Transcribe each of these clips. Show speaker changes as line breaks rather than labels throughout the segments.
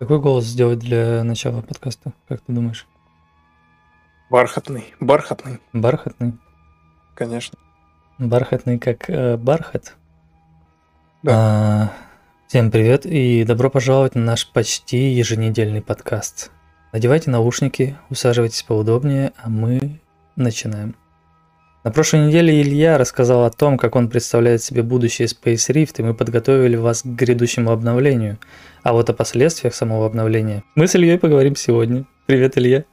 Какой голос сделать для начала подкаста, как ты думаешь?
Бархатный, бархатный,
Бархатный?
конечно.
Бархатный как э, бархат?
Да.
А, всем привет и добро пожаловать на наш почти еженедельный подкаст. Надевайте наушники, усаживайтесь поудобнее, а мы начинаем. На прошлой неделе Илья рассказал о том, как он представляет себе будущее Space Rift, и мы подготовили вас к грядущему обновлению. А вот о последствиях самого обновления мы с Ильей поговорим сегодня. Привет, Илья.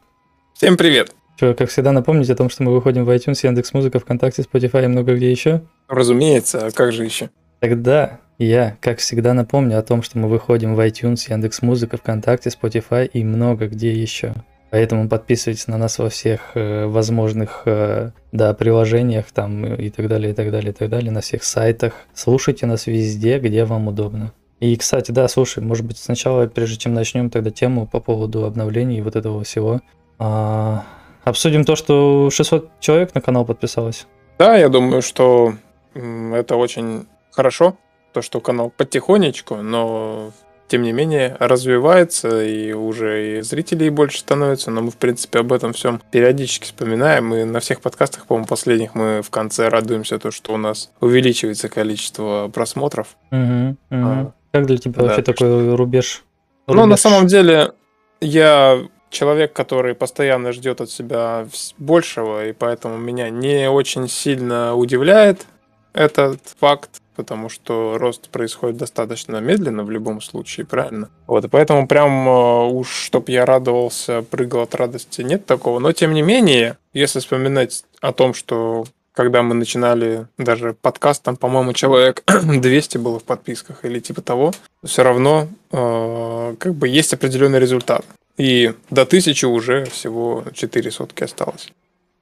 Всем привет.
Что, как всегда, напомнить о том, что мы выходим в iTunes, Яндекс.Музыка, ВКонтакте, Spotify и много где еще?
Разумеется, а как же еще?
Тогда я, как всегда, напомню о том, что мы выходим в iTunes, Яндекс.Музыка, ВКонтакте, Spotify и много где еще. Поэтому подписывайтесь на нас во всех э, возможных э, да, приложениях там и так далее, и так далее, и так далее, на всех сайтах. Слушайте нас везде, где вам удобно. И, кстати, да, слушай, может быть, сначала, прежде чем начнем тогда тему по поводу обновлений и вот этого всего, а, обсудим то, что 600 человек на канал подписалось.
Да, я думаю, что это очень хорошо, то, что канал потихонечку, но тем не менее развивается, и уже и зрителей больше становится, но мы, в принципе, об этом всем периодически вспоминаем, и на всех подкастах, по-моему, последних мы в конце радуемся, то, что у нас увеличивается количество просмотров.
Мгм, мгм.
А,
Как для тебя
да,
вообще
так
такой рубеж?
Ну, на
рубеж?
самом деле, я человек, который постоянно ждет от себя большего, и поэтому меня не очень сильно удивляет этот факт, потому что рост происходит достаточно медленно в любом случае, правильно? Вот, и поэтому прям э, уж, чтоб я радовался, прыгал от радости, нет такого. Но, тем не менее, если вспоминать о том, что когда мы начинали даже подкаст, там, по-моему, человек 200 было в подписках или типа того, все равно э, как бы есть определенный результат. И до тысячи уже всего 4 сотки осталось.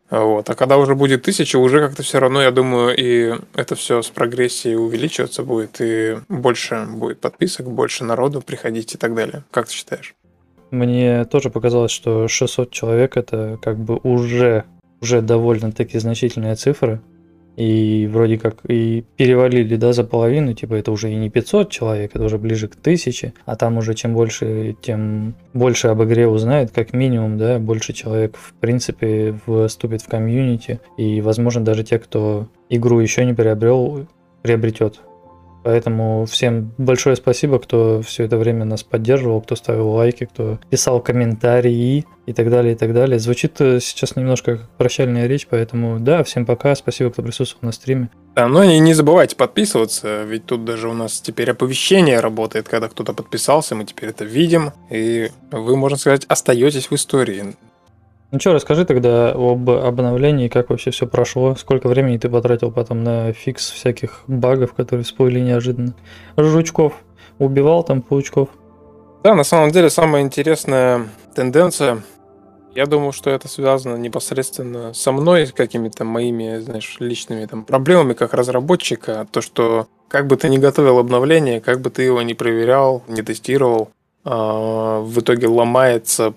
Вот. А когда уже будет тысяча, уже как-то все равно, я думаю, и это все с прогрессией увеличиваться будет, и больше будет подписок, больше народу приходить и так далее. Как ты считаешь?
Мне тоже показалось, что 600 человек это как бы уже, уже довольно-таки значительная цифра. И вроде как и перевалили, да, за половину, типа это уже и не 500 человек, это уже ближе к 1000, а там уже чем больше, тем больше об игре узнает, как минимум, да, больше человек в принципе вступит в комьюнити, и возможно даже те, кто игру еще не приобрел, приобретет. Поэтому всем большое спасибо, кто все это время нас поддерживал, кто ставил лайки, кто писал комментарии и так далее, и так далее. Звучит э, сейчас немножко как прощальная речь, поэтому да, всем пока, спасибо, кто присутствовал на стриме.
Да, но и не забывайте подписываться, ведь тут даже у нас теперь оповещение работает, когда кто-то подписался, мы теперь это видим, и вы, можно сказать, остаетесь в истории.
Ну что, расскажи тогда об обновлении, как вообще все прошло, сколько времени ты потратил потом на фикс всяких багов, которые всплыли неожиданно. Жучков убивал там паучков.
Да, на самом деле самая интересная тенденция, я думаю, что это связано непосредственно со мной, с какими-то моими, знаешь, личными там проблемами как разработчика, то, что как бы ты ни готовил обновление, как бы ты его не проверял, не тестировал, а, в итоге ломается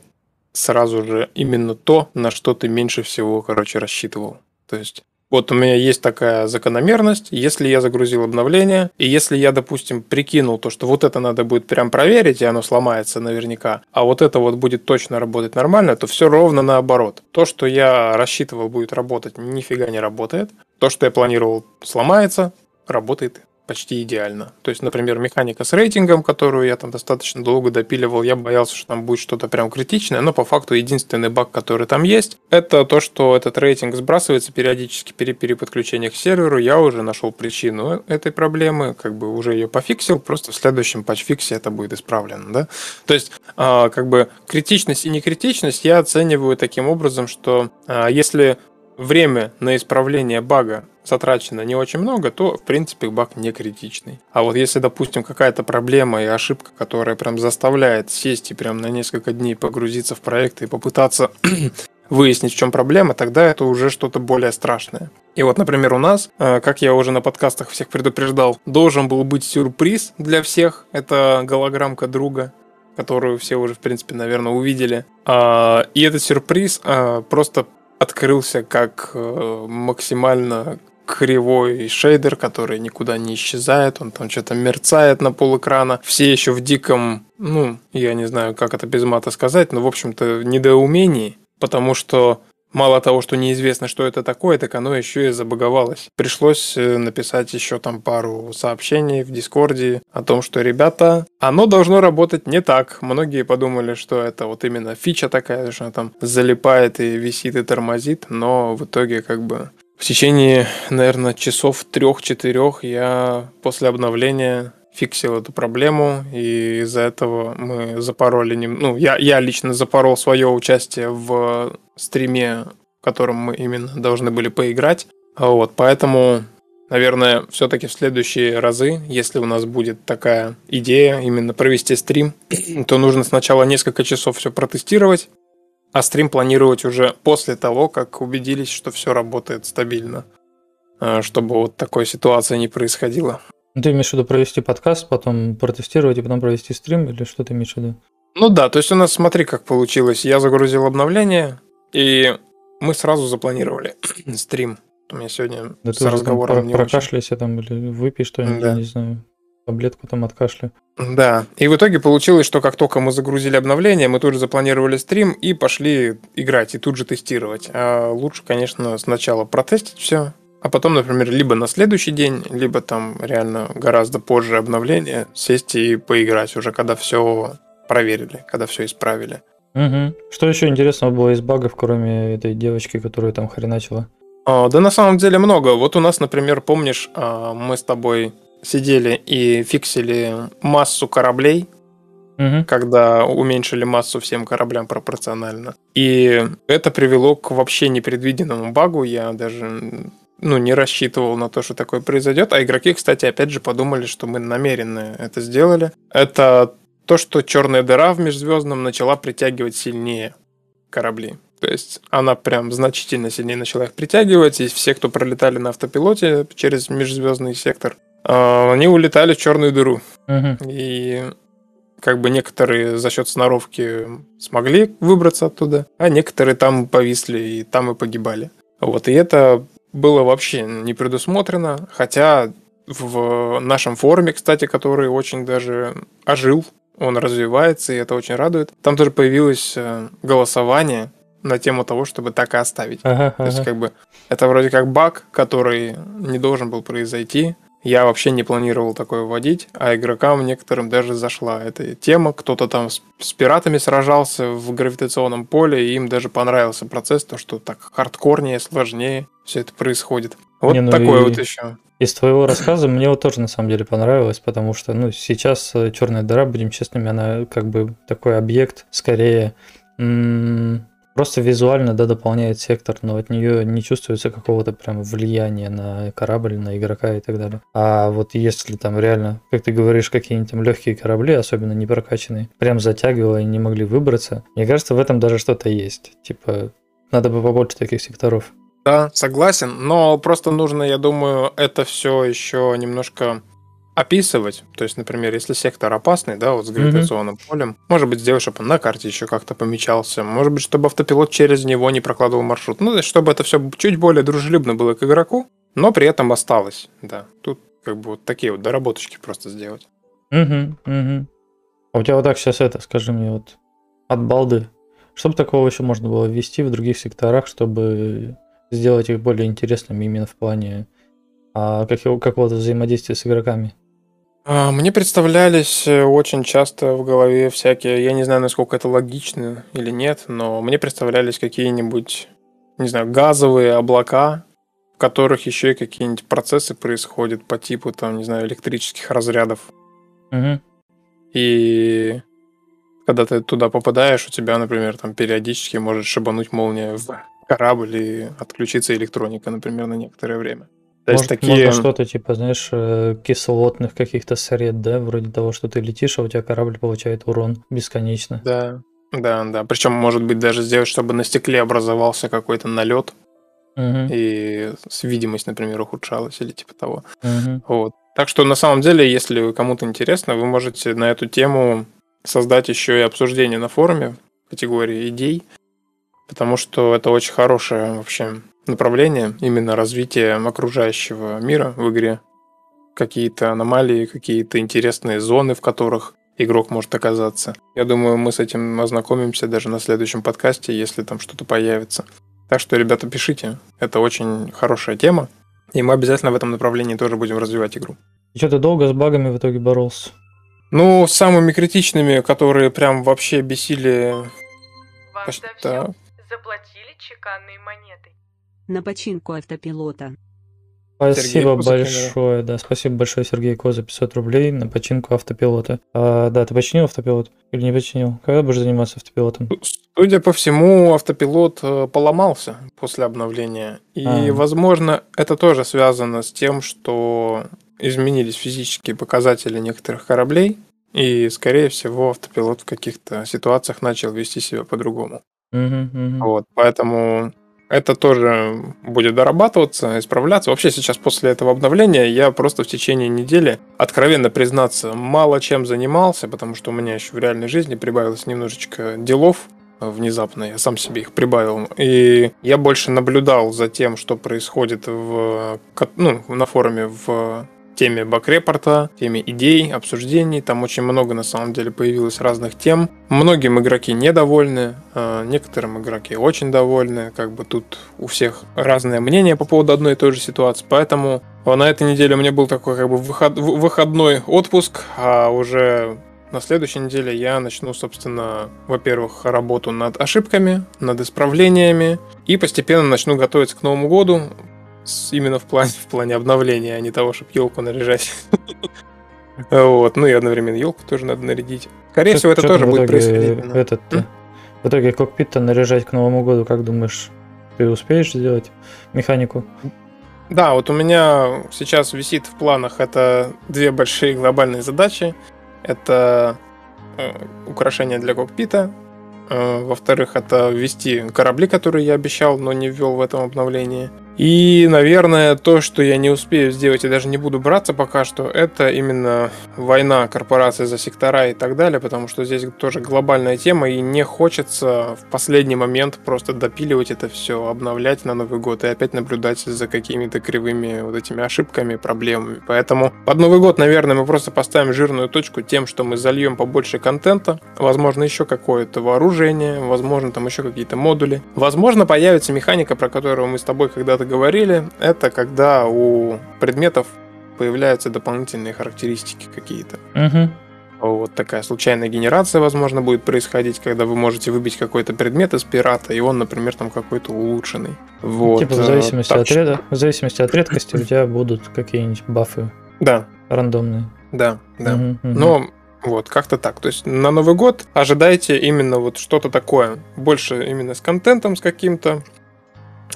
сразу же именно то, на что ты меньше всего, короче, рассчитывал. То есть вот у меня есть такая закономерность, если я загрузил обновление, и если я, допустим, прикинул то, что вот это надо будет прям проверить, и оно сломается наверняка, а вот это вот будет точно работать нормально, то все ровно наоборот. То, что я рассчитывал будет работать, нифига не работает. То, что я планировал сломается, работает почти идеально. То есть, например, механика с рейтингом, которую я там достаточно долго допиливал, я боялся, что там будет что-то прям критичное, но по факту единственный баг, который там есть, это то, что этот рейтинг сбрасывается периодически при переподключениях к серверу. Я уже нашел причину этой проблемы, как бы уже ее пофиксил, просто в следующем патчфиксе это будет исправлено, да. То есть, а, как бы критичность и некритичность я оцениваю таким образом, что а, если время на исправление бага затрачено не очень много, то, в принципе, баг не критичный. А вот если, допустим, какая-то проблема и ошибка, которая прям заставляет сесть и прям на несколько дней погрузиться в проект и попытаться выяснить, в чем проблема, тогда это уже что-то более страшное. И вот, например, у нас, э, как я уже на подкастах всех предупреждал, должен был быть сюрприз для всех. Это голограммка друга, которую все уже, в принципе, наверное, увидели. А, И этот сюрприз а, просто открылся как э, максимально кривой шейдер, который никуда не исчезает, он там что-то мерцает на пол экрана. Все еще в диком, ну, я не знаю, как это без мата сказать, но, в общем-то, недоумении, потому что Мало того, что неизвестно, что это такое, так оно еще и забаговалось. Пришлось э, написать еще там пару сообщений в Дискорде о том, что, ребята, оно должно работать не так. Многие подумали, что это вот именно фича такая, что она там залипает и висит и тормозит, но в итоге как бы в течение, наверное, часов трех-четырех я после обновления фиксил эту проблему, и из-за этого мы запороли, ну, я, я лично запорол свое участие в стриме, в котором мы именно должны были поиграть. Вот, поэтому, наверное, все-таки в следующие разы, если у нас будет такая идея именно провести стрим, то нужно сначала несколько часов все протестировать, а стрим планировать уже после того, как убедились, что все работает стабильно, а, чтобы вот такой ситуации не происходило.
Ну, ты имеешь в виду провести подкаст, потом протестировать и потом провести стрим, или что ты имеешь в виду?
Ну да, то есть у нас, смотри, как получилось. Я загрузил обновление, и мы сразу запланировали стрим. У меня сегодня
да с разговором там не прокашляйся очень. там или выпей что-нибудь, да. не знаю, таблетку там от кашля.
Да, и в итоге получилось, что как только мы загрузили обновление, мы тут же запланировали стрим и пошли играть, и тут же тестировать. А лучше, конечно, сначала протестить все, а потом, например, либо на следующий день, либо там реально гораздо позже обновление, сесть и поиграть уже, когда все проверили, когда все исправили.
Угу. Что еще интересного было из багов, кроме этой девочки, которую там хреначила?
А, да на самом деле много. Вот у нас, например, помнишь, а, мы с тобой сидели и фиксили массу кораблей, угу. когда уменьшили массу всем кораблям пропорционально. И это привело к вообще непредвиденному багу. Я даже ну, не рассчитывал на то, что такое произойдет. А игроки, кстати, опять же подумали, что мы намеренно это сделали. Это то, что черная дыра в межзвездном начала притягивать сильнее корабли. То есть она прям значительно сильнее начала их притягивать, и все, кто пролетали на автопилоте через межзвездный сектор, а, они улетали в черную дыру. Угу. И как бы некоторые за счет сноровки смогли выбраться оттуда, а некоторые там повисли и там и погибали. Вот, и это было вообще не предусмотрено, хотя в нашем форуме, кстати, который очень даже ожил, он развивается, и это очень радует. Там тоже появилось э, голосование на тему того, чтобы так и оставить. Ага, То есть, как бы, это вроде как баг, который не должен был произойти, я вообще не планировал такое вводить, а игрокам некоторым даже зашла эта тема. Кто-то там с, с пиратами сражался в гравитационном поле, и им даже понравился процесс, то, что так хардкорнее, сложнее все это происходит. Вот не, ну такое вот еще.
Из твоего рассказа мне вот тоже на самом деле понравилось, потому что, ну, сейчас э, черная дыра, будем честными, она как бы такой объект, скорее м- просто визуально, да, дополняет сектор, но от нее не чувствуется какого-то прям влияния на корабль, на игрока и так далее. А вот если там реально, как ты говоришь, какие-нибудь там легкие корабли, особенно не прокачанные, прям затягивало и не могли выбраться, мне кажется, в этом даже что-то есть. Типа, надо бы побольше таких секторов.
Да, согласен, но просто нужно, я думаю, это все еще немножко описывать. То есть, например, если сектор опасный, да, вот с гравитационным mm-hmm. полем, может быть, сделать, чтобы он на карте еще как-то помечался. Может быть, чтобы автопилот через него не прокладывал маршрут. Ну, чтобы это все чуть более дружелюбно было к игроку, но при этом осталось. Да, тут как бы вот такие вот доработочки просто сделать.
Угу, угу. А у тебя вот так сейчас это, скажи мне, вот от балды. Что бы такого еще можно было ввести в других секторах, чтобы сделать их более интересными именно в плане а, какого-то взаимодействия с игроками?
А, мне представлялись э, очень часто в голове всякие, я не знаю, насколько это логично или нет, но мне представлялись какие-нибудь, не знаю, газовые облака, в которых еще и какие-нибудь процессы происходят по типу, там, не знаю, электрических разрядов. Угу. И когда ты туда попадаешь, у тебя, например, там периодически может шибануть молния в корабль и отключиться электроника, например, на некоторое время.
То Может, есть такие... Можно что-то типа, знаешь, э, кислотных каких-то сред, да, вроде того, что ты летишь, а у тебя корабль получает урон бесконечно.
Да, да, да. Причем, может быть, даже сделать, чтобы на стекле образовался какой-то налет, угу. и видимость, например, ухудшалась или типа того. Угу. Вот. Так что, на самом деле, если кому-то интересно, вы можете на эту тему создать еще и обсуждение на форуме категории идей, потому что это очень хорошая вообще направления, именно развитие окружающего мира в игре. Какие-то аномалии, какие-то интересные зоны, в которых игрок может оказаться. Я думаю, мы с этим ознакомимся даже на следующем подкасте, если там что-то появится. Так что, ребята, пишите. Это очень хорошая тема. И мы обязательно в этом направлении тоже будем развивать игру.
И что, ты долго с багами в итоге боролся?
Ну, с самыми критичными, которые прям вообще бесили...
Вам
Почти-
за все
да.
заплатили чеканной монетой.
На починку автопилота.
Спасибо
Коза,
большое, да, спасибо большое, Сергей Коза, 500 рублей на починку автопилота. А, да, ты починил автопилот или не починил? Когда будешь заниматься автопилотом?
Судя по всему, автопилот э, поломался после обновления. И,
А.
возможно, это тоже связано с тем, что изменились физические показатели некоторых кораблей. И, скорее всего, автопилот в каких-то ситуациях начал вести себя по-другому.
Мгм, мгм.
Вот, поэтому это тоже будет дорабатываться, исправляться. Вообще сейчас после этого обновления я просто в течение недели, откровенно признаться, мало чем занимался, потому что у меня еще в реальной жизни прибавилось немножечко делов э, внезапно, я сам себе их прибавил. И я больше наблюдал за тем, что происходит в, ну, на форуме в теме бакрепорта, теме идей, обсуждений. Там очень много на самом деле появилось разных тем. Многим игроки недовольны, э, некоторым игроки очень довольны. Как бы тут у всех разное мнение по поводу одной и той же ситуации. Поэтому на этой неделе у меня был такой как бы выход- выходной отпуск, а уже на следующей неделе я начну, собственно, во-первых, работу над ошибками, над исправлениями, и постепенно начну готовиться к Новому году, именно в плане, в плане обновления, а не того, чтобы елку наряжать. Вот, ну и одновременно елку тоже надо нарядить. Скорее всего, это тоже будет происходить.
Этот,
М?
в итоге кокпит-то наряжать к Новому году, как думаешь, ты успеешь сделать механику?
Да, вот у меня сейчас висит в планах это две большие глобальные задачи. Это э, украшение для кокпита. Э, во-вторых, это ввести корабли, которые я обещал, но не ввел в этом обновлении. И, наверное, то, что я не успею сделать и даже не буду браться пока что, это именно война корпораций за сектора и так далее, потому что здесь тоже глобальная тема, и не хочется в последний момент просто допиливать это все, обновлять на Новый год и опять наблюдать за какими-то кривыми вот этими ошибками, проблемами. Поэтому под Новый год, наверное, мы просто поставим жирную точку тем, что мы зальем побольше контента, возможно, еще какое-то вооружение, возможно, там еще какие-то модули. Возможно, появится механика, про которую мы с тобой когда-то говорили. Это когда у предметов появляются дополнительные характеристики какие-то.
Угу.
Вот такая случайная генерация, возможно, будет происходить, когда вы можете выбить какой-то предмет из пирата, и он, например, там какой-то улучшенный. Вот.
типа в
э,
зависимости,
так
от реда, в зависимости от редкости у тебя будут какие-нибудь бафы
Да,
рандомные.
да, да.
Мгм.
Но вот, как-то так. То есть на Новый год ожидайте именно вот что-то такое. Больше именно с контентом с каким-то,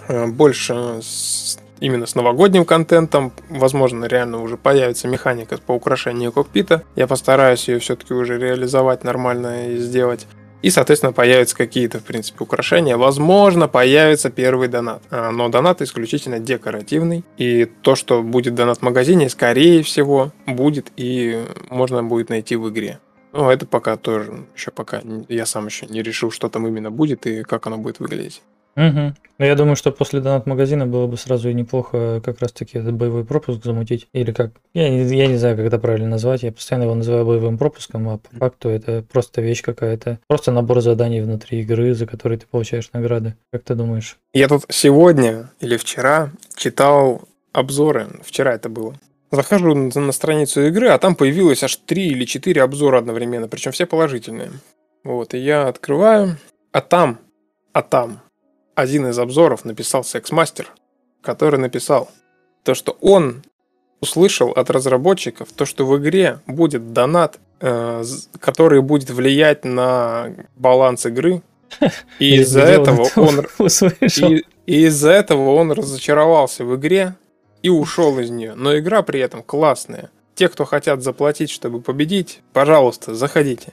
больше с- именно с новогодним контентом. Возможно, реально уже появится механика по украшению кокпита. Я постараюсь ее все-таки уже реализовать нормально и сделать. И, соответственно, появятся какие-то, в принципе, украшения. Возможно, появится первый донат. А, Но донат исключительно декоративный. И то, что будет донат в магазине, скорее всего, будет и можно будет найти в игре. Ну, это пока тоже, еще пока я сам еще не решил, что там именно будет и как оно будет выглядеть.
Мгм. Ну, я думаю, что после донат-магазина было бы сразу и неплохо как раз-таки этот боевой пропуск замутить. Или как? Я не, я не знаю, как это правильно назвать. Я постоянно его называю боевым пропуском, а по факту это просто вещь какая-то. Просто набор заданий внутри игры, за которые ты получаешь награды. Как ты думаешь?
Я тут сегодня или вчера читал обзоры, вчера это было. Захожу на на страницу игры, а там появилось аж три или четыре обзора одновременно, причем все положительные. Вот, и я открываю, а там, а там один из обзоров написал секс-мастер, который написал то, что он услышал от разработчиков, то, что в игре будет донат, э, который будет влиять на баланс игры, и из-за этого
это
он и из-за этого он разочаровался в игре и ушел из нее. Но игра при этом классная. Те, кто хотят заплатить, чтобы победить, пожалуйста, заходите.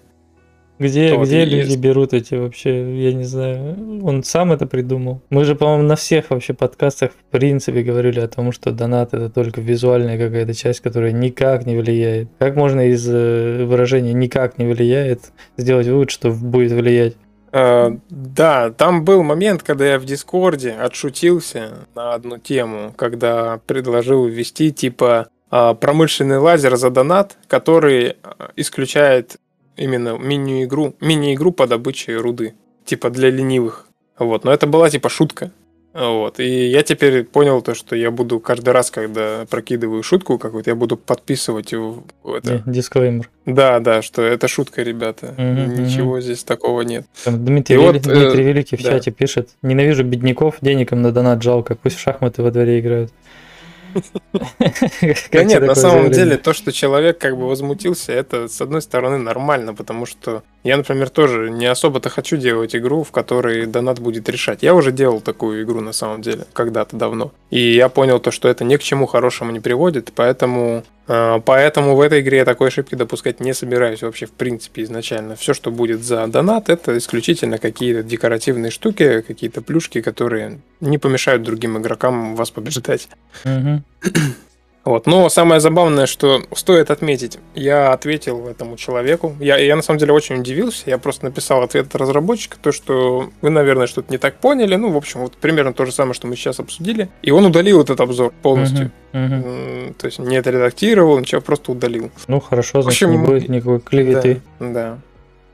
Где, где люди
есть.
берут эти вообще, я не знаю, он сам это придумал. Мы же, по-моему, на всех вообще подкастах в принципе говорили о том, что донат это только визуальная какая-то часть, которая никак не влияет. Как можно из э, выражения никак не влияет сделать вывод, что будет влиять?
Э, да, там был момент, когда я в Дискорде отшутился на одну тему, когда предложил ввести типа а, промышленный лазер за донат, который а, исключает именно мини-игру, мини-игру по добыче руды, типа для ленивых. Вот, но это была типа шутка. Вот. И я теперь понял то, что я буду каждый раз, когда прокидываю шутку какую-то, я буду подписывать это.
Дисклеймер.
Да, да, что это шутка, ребята.
Мгм,
Ничего
мгм.
здесь такого нет.
Там Дмитрий, Вели-
вот, э,
Дмитрий Великий в
да.
чате пишет, ненавижу бедняков, денег им на донат жалко, пусть в шахматы во дворе играют.
Да нет, на самом деле то, что человек как бы возмутился, это с одной стороны нормально, потому что я, например, тоже не особо-то хочу делать игру, в которой донат будет решать. Я уже делал такую игру на самом деле, когда-то давно. И я понял то, что это ни к чему хорошему не приводит, поэтому, э, поэтому в этой игре я такой ошибки допускать не собираюсь вообще в принципе изначально. Все, что будет за донат, это исключительно какие-то декоративные штуки, какие-то плюшки, которые не помешают другим игрокам вас побеждать.
Мгм.
Вот. Но самое забавное, что стоит отметить, я ответил этому человеку. Я, я на самом деле очень удивился. Я просто написал ответ от разработчика, то, что вы, наверное, что-то не так поняли. Ну, в общем, вот примерно то же самое, что мы сейчас обсудили. И он удалил этот обзор полностью.
Мгм.
М, То есть не отредактировал, ничего, просто удалил.
Ну хорошо, значит,
общем,
не будет никакой клеветы.
Да, да.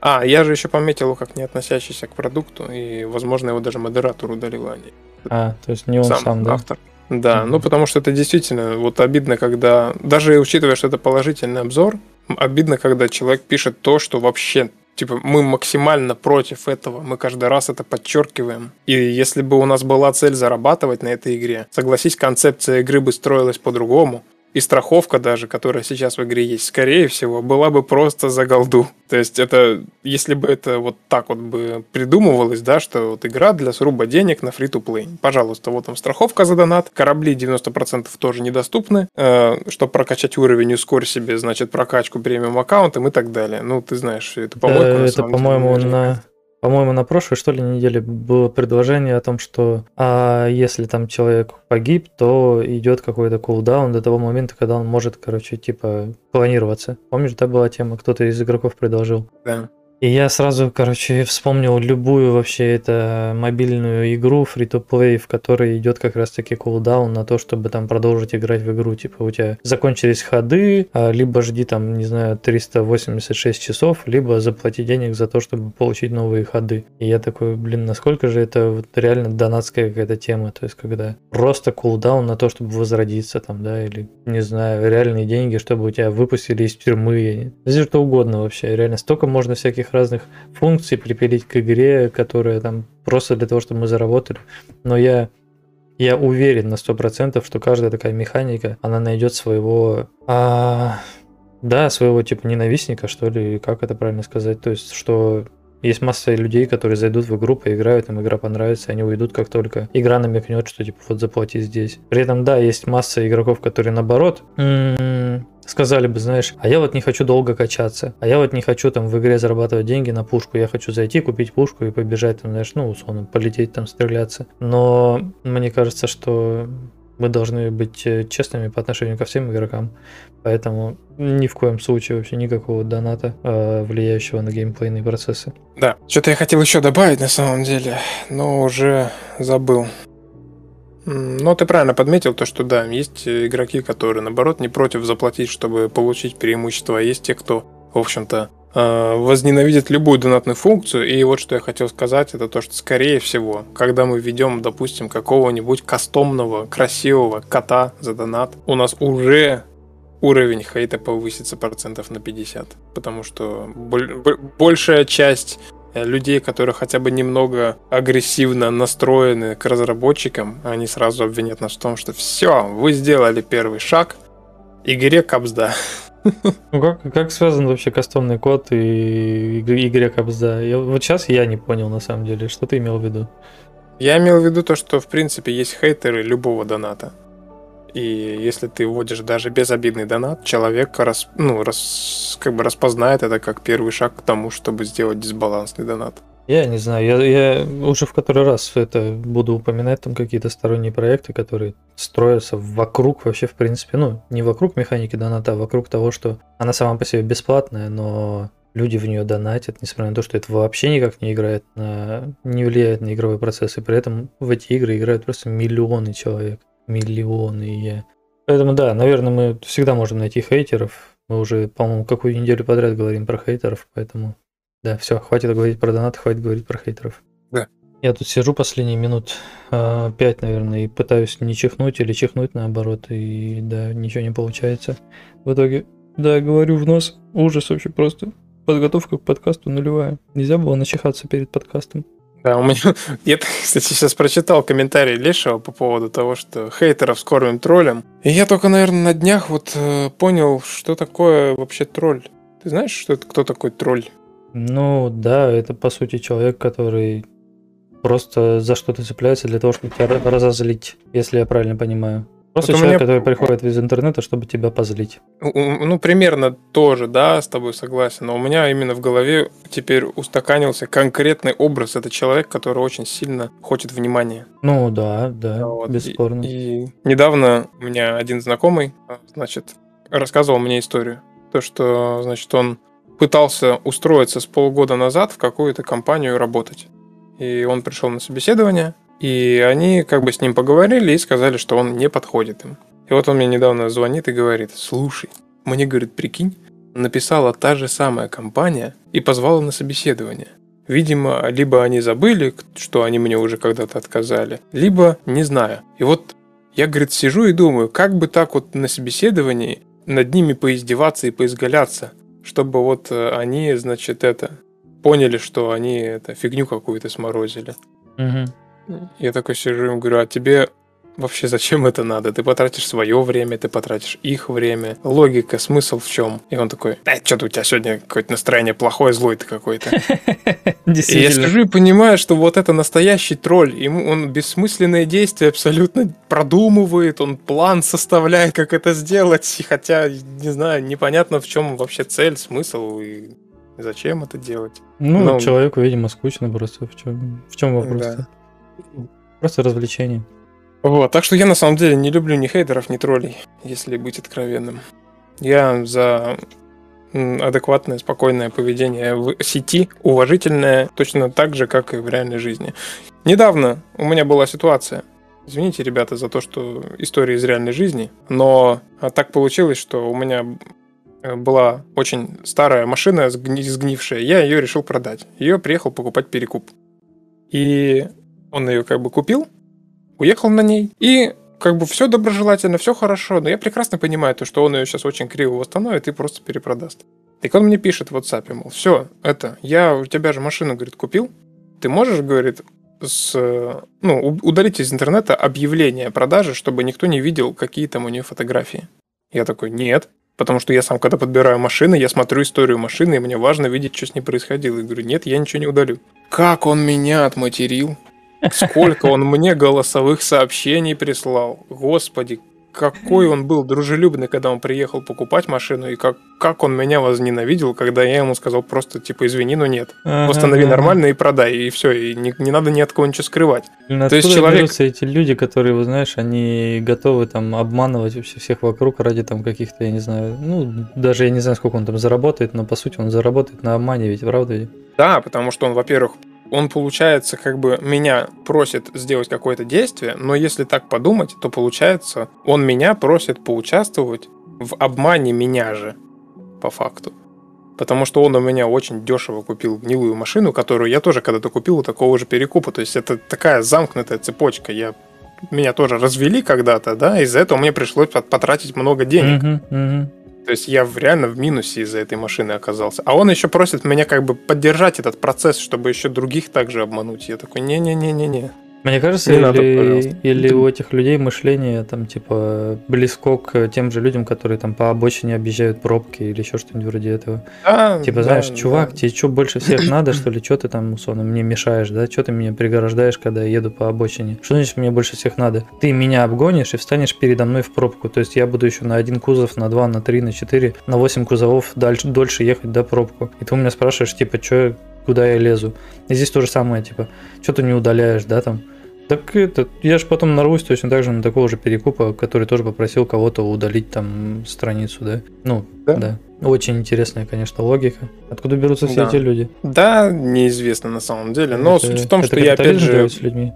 А, я же еще пометил его как не относящийся к продукту, и, возможно, его даже модератор удалил, а не
А, то есть не он сам, да?
автор. Да,
Мгм.
ну потому что это действительно вот обидно, когда, даже учитывая, что это положительный обзор, обидно, когда человек пишет то, что вообще, типа, мы максимально против этого, мы каждый раз это подчеркиваем. И если бы у нас была цель зарабатывать на этой игре, согласись, концепция игры бы строилась по-другому. И страховка даже, которая сейчас в игре есть, скорее всего, была бы просто за голду. То есть это, если бы это вот так вот бы придумывалось, да, что вот игра для сруба денег на free-to-play. Пожалуйста, вот там страховка за донат, корабли 90% тоже недоступны. Э, чтобы прокачать уровень, ускорь себе, значит, прокачку премиум аккаунтом и так далее. Ну, ты знаешь, это
Да,
помойку на
это, по-моему, на по-моему, на прошлой, что ли, неделе было предложение о том, что а если там человек погиб, то идет какой-то кулдаун до того момента, когда он может, короче, типа, клонироваться. Помнишь, да, была тема? Кто-то из игроков предложил.
Да.
И я сразу, короче, вспомнил любую вообще это мобильную игру free-to-play, в которой идет как раз-таки кулдаун на то, чтобы там продолжить играть в игру. Типа у тебя закончились ходы, а, либо жди там, не знаю, 386 часов, либо заплати денег за то, чтобы получить новые ходы. И я такой, блин, насколько же это вот реально донатская какая-то тема, то есть когда просто кулдаун на то, чтобы возродиться там, да, или, не знаю, реальные деньги, чтобы у тебя выпустили из тюрьмы, здесь что угодно вообще, реально столько можно всяких разных функций припилить к игре, которая там просто для того, чтобы мы заработали, но я я уверен на 100%, что каждая такая механика, она найдет своего, а, да, своего типа ненавистника, что ли, как это правильно сказать, то есть, что есть масса людей, которые зайдут в игру, поиграют, им игра понравится, они уйдут, как только игра намекнет, что типа вот заплати здесь. При этом, да, есть масса игроков, которые наоборот м, сказали бы, знаешь, а я вот не хочу долго качаться, а я вот не хочу там в игре зарабатывать деньги на пушку, я хочу зайти, купить пушку и побежать там, знаешь, ну, условно, полететь там, стреляться. Но мне кажется, что мы должны быть э, честными по отношению ко всем игрокам, поэтому ни в коем случае вообще никакого доната, э, влияющего на геймплейные процессы.
Да, что-то я хотел еще добавить на самом деле, но уже забыл. Но ты правильно подметил то, что да, есть игроки, которые наоборот не против заплатить, чтобы получить преимущество, а есть те, кто, в общем-то, возненавидит любую донатную функцию. И вот что я хотел сказать, это то, что скорее всего, когда мы ведем, допустим, какого-нибудь кастомного, красивого кота за донат, у нас уже уровень хейта повысится процентов на 50. Потому что боль- бо- большая часть э, людей, которые хотя бы немного агрессивно настроены к разработчикам, они сразу обвинят нас в том, что все, вы сделали первый шаг, игре капсда.
Ну как, как связан вообще кастомный код и иг- игре капсда? Я, вот сейчас я не понял на самом деле, что ты имел в виду?
Я имел в виду то, что в принципе есть хейтеры любого доната. И если ты вводишь даже безобидный донат, человек рас, ну, рас, как бы распознает это как первый шаг к тому, чтобы сделать дисбалансный донат.
Я не знаю, я, я уже в который раз это буду упоминать там какие-то сторонние проекты, которые строятся вокруг вообще, в принципе, ну, не вокруг механики доната, а вокруг того, что она сама по себе бесплатная, но люди в нее донатят, несмотря на то, что это вообще никак не играет на... не влияет на игровой процесс, и при этом в эти игры играют просто миллионы человек. Миллионы. Поэтому да, наверное, мы всегда можем найти хейтеров. Мы уже, по-моему, какую неделю подряд говорим про хейтеров, поэтому да, все, хватит говорить про донаты, хватит говорить про хейтеров.
Да.
Я тут сижу последние минут э, наверное, и пытаюсь не чихнуть или чихнуть наоборот, и да, ничего не получается. В итоге, да, говорю в нос, ужас вообще просто. Подготовка к подкасту нулевая. Нельзя было начихаться перед подкастом.
Да, у меня... Я, кстати, сейчас прочитал комментарий Лешего по поводу того, что хейтеров скормим троллем. И я только, наверное, на днях вот э, понял, что такое вообще тролль. Ты знаешь, что это, кто такой тролль?
Ну да, это по сути человек, который просто за что-то цепляется для того, чтобы тебя разозлить, если я правильно понимаю. Просто
Вот
человек,
меня-
который приходит из интернета, чтобы тебя позлить.
Ну, примерно тоже, да, с тобой согласен. Но у меня именно в голове теперь устаканился конкретный образ. Это человек, который очень сильно хочет внимания.
Ну да, да,
Вот.
бесспорно.
И, и недавно у меня один знакомый, а, значит, рассказывал мне историю. То, что, значит, он пытался устроиться с полгода назад в какую-то компанию работать. И он пришел на собеседование, и они как бы с ним поговорили и сказали, что он не подходит им. И вот он мне недавно звонит и говорит, слушай, мне, говорит, прикинь, написала та же самая компания и позвала на собеседование. Видимо, либо они забыли, что они мне уже когда-то отказали, либо не знаю. И вот я, говорит, сижу и думаю, как бы так вот на собеседовании над ними поиздеваться и поизгаляться, чтобы вот э, они, значит, это, поняли, что они это фигню какую-то сморозили.
Мгм.
Я такой сижу и говорю, а тебе вообще зачем это надо? Ты потратишь свое время, ты потратишь их время. Логика, смысл в чем? И он такой, да, что-то у тебя сегодня какое-то настроение плохое, злой ты какой-то. И я сижу и понимаю, что вот это настоящий тролль. Ему он бессмысленные действия абсолютно продумывает, он план составляет, как это сделать. И хотя, не знаю, непонятно, в чем вообще цель, смысл и зачем это делать.
Ну,
Ну,
человеку, видимо, скучно просто. В чем, в чем вопрос?
Да.
Просто развлечение.
Вот, так что я на самом деле не люблю ни хейтеров, ни троллей, если быть откровенным. Я за адекватное, спокойное поведение в сети, уважительное, точно так же, как и в реальной жизни. Недавно у меня была ситуация. Извините, ребята, за то, что история из реальной жизни, но а, так получилось, что у меня э, была очень старая машина, сгни- сгнившая, я ее решил продать. Ее приехал покупать перекуп. И он ее как бы купил, уехал на ней, и как бы все доброжелательно, все хорошо, но я прекрасно понимаю то, что он ее сейчас очень криво восстановит и просто перепродаст. Так он мне пишет в WhatsApp, мол, все, это, я у тебя же машину, говорит, купил, ты можешь, говорит, с, ну, удалить из интернета объявление о продаже, чтобы никто не видел, какие там у нее фотографии. Я такой, нет, потому что я сам, когда подбираю машины, я смотрю историю машины, и мне важно видеть, что с ней происходило. И говорю, нет, я ничего не удалю. Как он меня отматерил. Сколько он мне голосовых сообщений прислал. Господи, какой он был дружелюбный, когда он приехал покупать машину, и как, как он меня возненавидел, когда я ему сказал просто, типа, извини, но нет. Восстанови
Ага.
нормально и продай, и все, и не, не надо ни от кого ничего скрывать.
Блин,
То есть человек-
берутся эти люди, которые, вы знаешь, они готовы там обманывать вообще всех вокруг ради там каких-то, я не знаю, ну, даже я не знаю, сколько он там заработает, но по сути он заработает на обмане ведь, правда ведь?
Да, потому что он, во-первых, он, получается, как бы меня просит сделать какое-то действие, но если так подумать, то получается, он меня просит поучаствовать в обмане меня же, по факту. Потому что он у меня очень дешево купил гнилую машину, которую я тоже когда-то купил у такого же перекупа. То есть это такая замкнутая цепочка. Я меня тоже развели когда-то, да, из-за этого мне пришлось пот- потратить много денег.
Мгм, мгм.
То есть я реально в минусе из-за этой машины оказался. А он еще просит меня как бы поддержать этот процесс, чтобы еще других также обмануть. Я такой, не-не-не-не-не.
Мне кажется,
Не надо,
или,
пожалуйста.
или у этих людей мышление там типа близко к тем же людям, которые там по обочине объезжают пробки или еще что-нибудь вроде этого.
Да,
Типа,
да,
знаешь,
да.
чувак, тебе что больше всех надо, что ли? Что ты там, условно, мне мешаешь, да? Что ты меня приграждаешь, когда я еду по обочине? Что значит мне больше всех надо? Ты меня обгонишь и встанешь передо мной в пробку. То есть я буду еще на один кузов, на два, на три, на четыре, на восемь кузовов дальше, дольше ехать до пробку. И ты у меня спрашиваешь, типа, что, куда я лезу? И здесь то же самое, типа, что ты не удаляешь, да, там? Так это, я же потом нарвусь точно так же на такого же перекупа, который тоже попросил кого-то удалить там страницу, да? Ну,
Да.
да. Очень интересная, конечно, логика. Откуда берутся все
Да.
эти люди?
Да, неизвестно на самом деле. Но
Это-
суть в том, что я опять
капитализм
же...
делается людьми.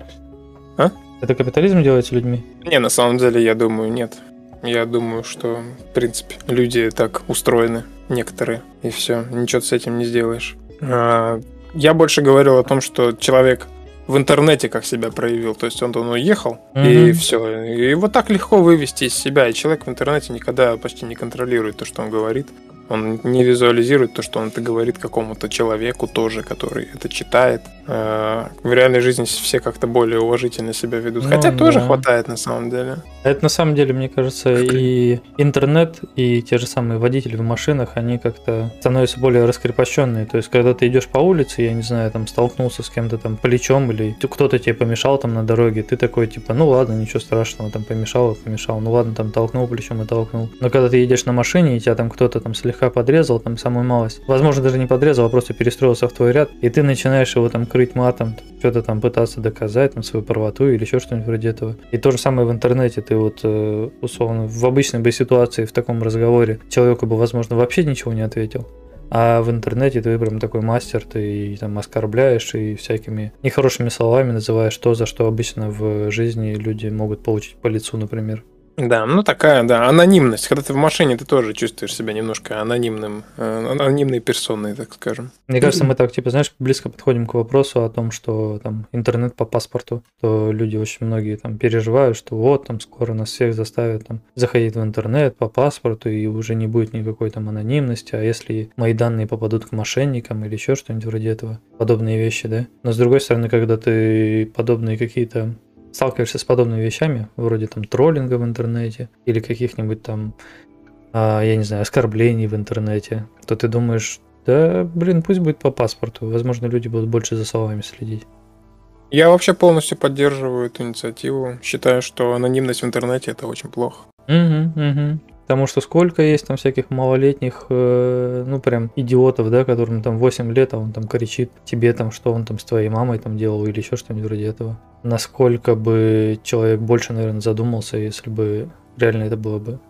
А?
Это капитализм делается людьми?
Не, на самом деле, я думаю, нет. Я думаю, что, в принципе, люди так устроены, некоторые, и все, ничего ты с этим не сделаешь. А, Я больше говорил о том, что человек в интернете как себя проявил, то есть он, он уехал, и
Мгм.
все. И его так легко вывести из себя, и человек в интернете никогда почти не контролирует то, что он говорит. Он не визуализирует то, что он это говорит какому-то человеку тоже, который это читает. А, В реальной жизни все как-то более уважительно себя ведут.
Ну,
Хотя тоже
да.
хватает на самом деле.
Это на самом деле, мне кажется, и интернет, и те же самые водители в машинах, они как-то становятся более раскрепощенные. То есть, когда ты идешь по улице, я не знаю, там столкнулся с кем-то там плечом, или кто-то тебе помешал там на дороге, ты такой типа, ну ладно, ничего страшного, там помешал, помешал, ну ладно, там толкнул плечом и толкнул. Но когда ты едешь на машине, и тебя там кто-то там слегка подрезал, там самую малость, возможно, даже не подрезал, а просто перестроился в твой ряд, и ты начинаешь его там крыть матом, что-то там пытаться доказать, там свою правоту или еще что-нибудь вроде этого. И то же самое в интернете, ты вот э, условно в обычной бы ситуации, в таком разговоре, человеку бы, возможно, вообще ничего не ответил. А в интернете ты прям такой мастер, ты там оскорбляешь и всякими нехорошими словами называешь то, за что обычно в жизни люди могут получить по лицу, например.
Да, ну такая, да, анонимность. Когда ты в машине, ты тоже чувствуешь себя немножко анонимным, э, анонимной персоной, так скажем.
Мне кажется, мы так, типа, знаешь, близко подходим к вопросу о том, что там интернет по паспорту, то люди очень многие там переживают, что вот там скоро нас всех заставят там заходить в интернет по паспорту и уже не будет никакой там анонимности, а если мои данные попадут к мошенникам или еще что-нибудь вроде этого, подобные вещи, да? Но с другой стороны, когда ты подобные какие-то сталкиваешься с подобными вещами, вроде там троллинга в интернете или каких-нибудь там, а, я не знаю, оскорблений в интернете, то ты думаешь, да, блин, пусть будет по паспорту. Возможно, люди будут больше за словами следить.
Я вообще полностью поддерживаю эту инициативу. Считаю, что анонимность в интернете это очень плохо.
Угу, угу. Потому что сколько есть там всяких малолетних, э, ну прям идиотов, да, которым там 8 лет, а он там кричит тебе там, что он там с твоей мамой там делал или еще что-нибудь вроде этого. Насколько бы человек больше, наверное, задумался, если бы реально это было бы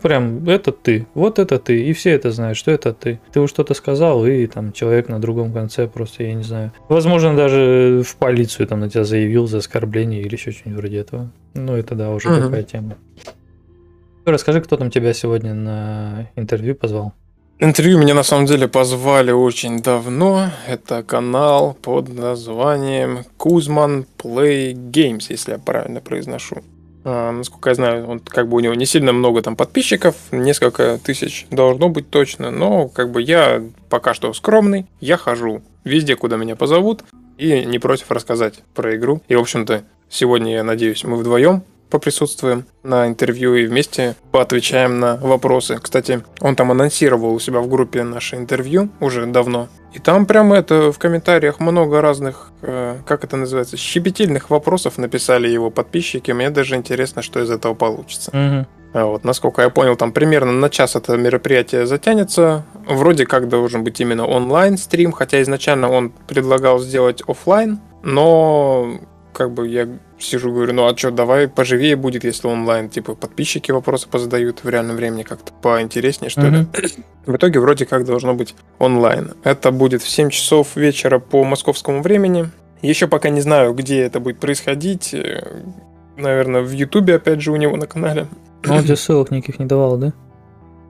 прям это ты, вот это ты, и все это знают, что это ты. Ты уж что-то сказал, и там человек на другом конце просто, я не знаю. Возможно, даже в полицию там на тебя заявил за оскорбление или еще что-нибудь вроде этого. Ну, это да, уже
Мгм.
такая тема. Расскажи, кто там тебя сегодня на интервью позвал?
Интервью меня на самом деле позвали очень давно. Это канал под названием Кузман Play Games, если я правильно произношу. А, насколько я знаю, он как бы у него не сильно много там подписчиков, несколько тысяч должно быть точно, но как бы я пока что скромный, я хожу везде, куда меня позовут, и не против рассказать про игру. И, в общем-то, сегодня, я надеюсь, мы вдвоем поприсутствуем на интервью и вместе поотвечаем на вопросы. Кстати, он там анонсировал у себя в группе наше интервью уже давно. И там прямо это в комментариях много разных, э, как это называется, щепетильных вопросов написали его подписчики. Мне даже интересно, что из этого получится.
Угу.
А Вот, насколько я понял, там примерно на час это мероприятие затянется. Вроде как должен быть именно онлайн стрим, хотя изначально он предлагал сделать офлайн, но как бы я сижу говорю, ну а что, давай поживее будет, если онлайн, типа подписчики вопросы позадают в реальном времени как-то поинтереснее, что ли.
Мгм.
В итоге вроде как должно быть онлайн. Это будет в 7 часов вечера по московскому времени. Еще пока не знаю, где это будет происходить. Э, Наверное, в Ютубе, опять же, у него на канале.
Аудиосылок никаких не давал, да?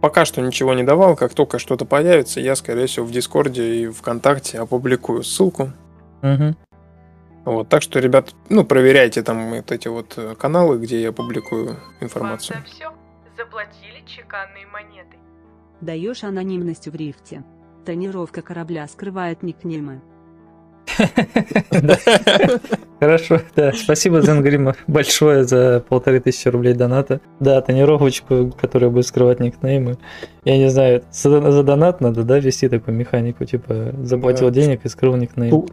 Пока что ничего не давал, как только что-то появится, я, скорее всего, в Дискорде и ВКонтакте опубликую ссылку.
Угу.
Вот, так что, ребят, ну, проверяйте там вот эти вот э, каналы, где я публикую
Вам
информацию.
за все заплатили чеканные монеты.
Даешь анонимность в рифте. Тонировка корабля скрывает никнеймы.
Хорошо, да. Спасибо, Зенгрима, большое за полторы тысячи рублей доната. Да, тонировочку, которая будет скрывать никнеймы. Я не знаю, за, донат надо, да, вести такую механику, типа, заплатил денег и скрыл никнейм.
Слу-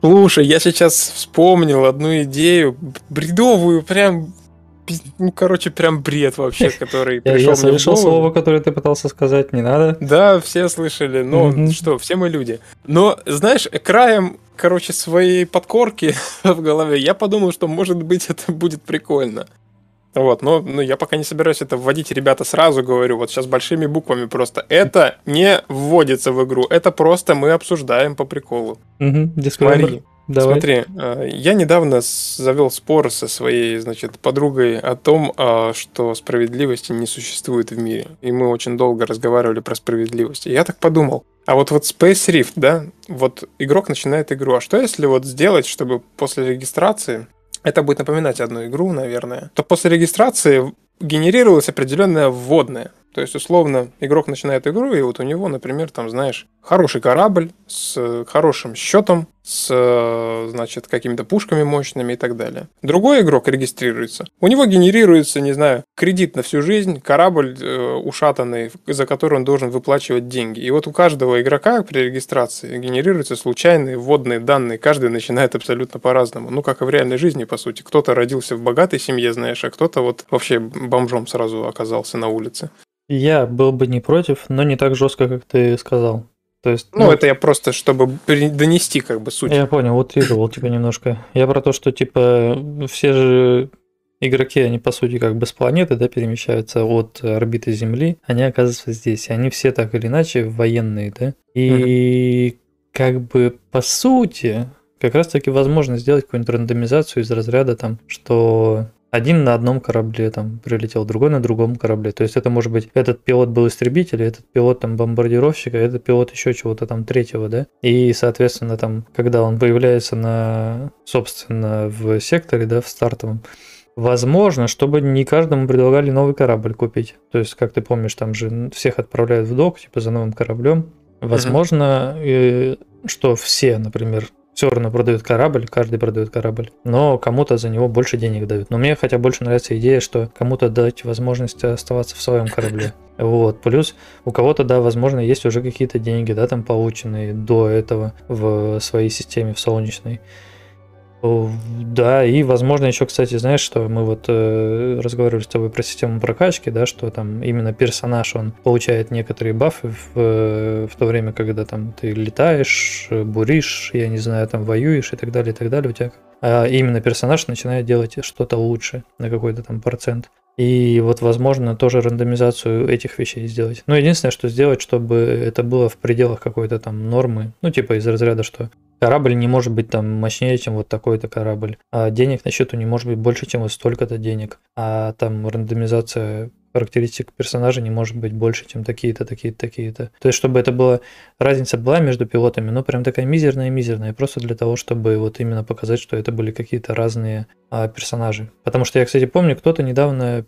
Слушай, я сейчас вспомнил одну идею, бредовую, прям, ну, короче, прям бред вообще, который
Я,
пришел
я
в
слышал слово, которое ты пытался сказать, не надо.
Да, все слышали, но что, все мы люди. Но, знаешь, краем, короче, своей подкорки в голове я подумал, что, может быть, это будет прикольно. Вот, но ну, я пока не собираюсь это вводить, ребята, сразу говорю, вот сейчас большими буквами просто. Это не вводится в игру, это просто мы обсуждаем по приколу.
Угу, дисклеймер.
Смотри,
Давай.
Смотри, э, я недавно завел спор со своей, значит, подругой о том, а, что справедливости не существует в мире. И мы очень долго разговаривали про справедливость. И я так подумал, а вот вот Space Rift, да, вот игрок начинает игру, а что если вот сделать, чтобы после регистрации, это будет напоминать одну игру, наверное, то после регистрации генерировалось определенное вводное. То есть, условно, игрок начинает игру, и вот у него, например, там, знаешь, хороший корабль с хорошим счетом, с, э, значит, какими-то пушками мощными и так далее. Другой игрок регистрируется. У него генерируется, не знаю, кредит на всю жизнь, корабль э, ушатанный, за который он должен выплачивать деньги. И вот у каждого игрока при регистрации генерируются случайные вводные данные. Каждый начинает абсолютно по-разному. Ну, как и в реальной жизни, по сути. Кто-то родился в богатой семье, знаешь, а кто-то вот вообще бомжом сразу оказался на улице.
Я был бы не против, но не так жестко, как ты сказал. То есть,
Ну, это я просто, чтобы донести как бы суть.
Я понял, утрировал тебя немножко. Я про то, что типа все же игроки, они по сути как бы с планеты, да, перемещаются от орбиты Земли, они оказываются здесь. И они все так или иначе военные, да. И как бы по сути, как раз таки возможно сделать какую-нибудь рандомизацию из разряда там, что один на одном корабле там прилетел, другой на другом корабле. То есть это может быть этот пилот был истребитель, этот пилот там бомбардировщика, этот пилот еще чего-то там третьего, да. И, соответственно, там, когда он появляется на, собственно, в секторе, да, в стартовом, Возможно, чтобы не каждому предлагали новый корабль купить. То есть, как ты помнишь, там же всех отправляют в док, типа за новым кораблем. Возможно, э, что все, например, все равно продают корабль, каждый продает корабль, но кому-то за него больше денег дают. Но мне хотя больше нравится идея, что кому-то дать возможность оставаться в своем корабле. Вот. Плюс у кого-то, да, возможно, есть уже какие-то деньги, да, там полученные до этого в своей системе, в солнечной. О, Да, и возможно еще, кстати, знаешь, что мы вот э, разговаривали с тобой про систему прокачки, да, что там именно персонаж, он получает некоторые бафы в, э, в то время, когда там ты летаешь, э, буришь, я не знаю, там воюешь и так далее, и так далее, у тебя а именно персонаж начинает делать что-то лучше на какой-то там процент. И вот, возможно, тоже рандомизацию этих вещей сделать. Но единственное, что сделать, чтобы это было в пределах какой-то там нормы, ну, типа из разряда, что корабль не может быть там мощнее, чем вот такой-то корабль, а денег на счету не может быть больше, чем вот столько-то денег, а там рандомизация характеристик персонажа не может быть больше, чем такие-то, такие-то, такие-то. То есть, чтобы это была разница была между пилотами, но прям такая мизерная-мизерная, просто для того, чтобы вот именно показать, что это были какие-то разные а, персонажи. Потому что я, кстати, помню, кто-то недавно,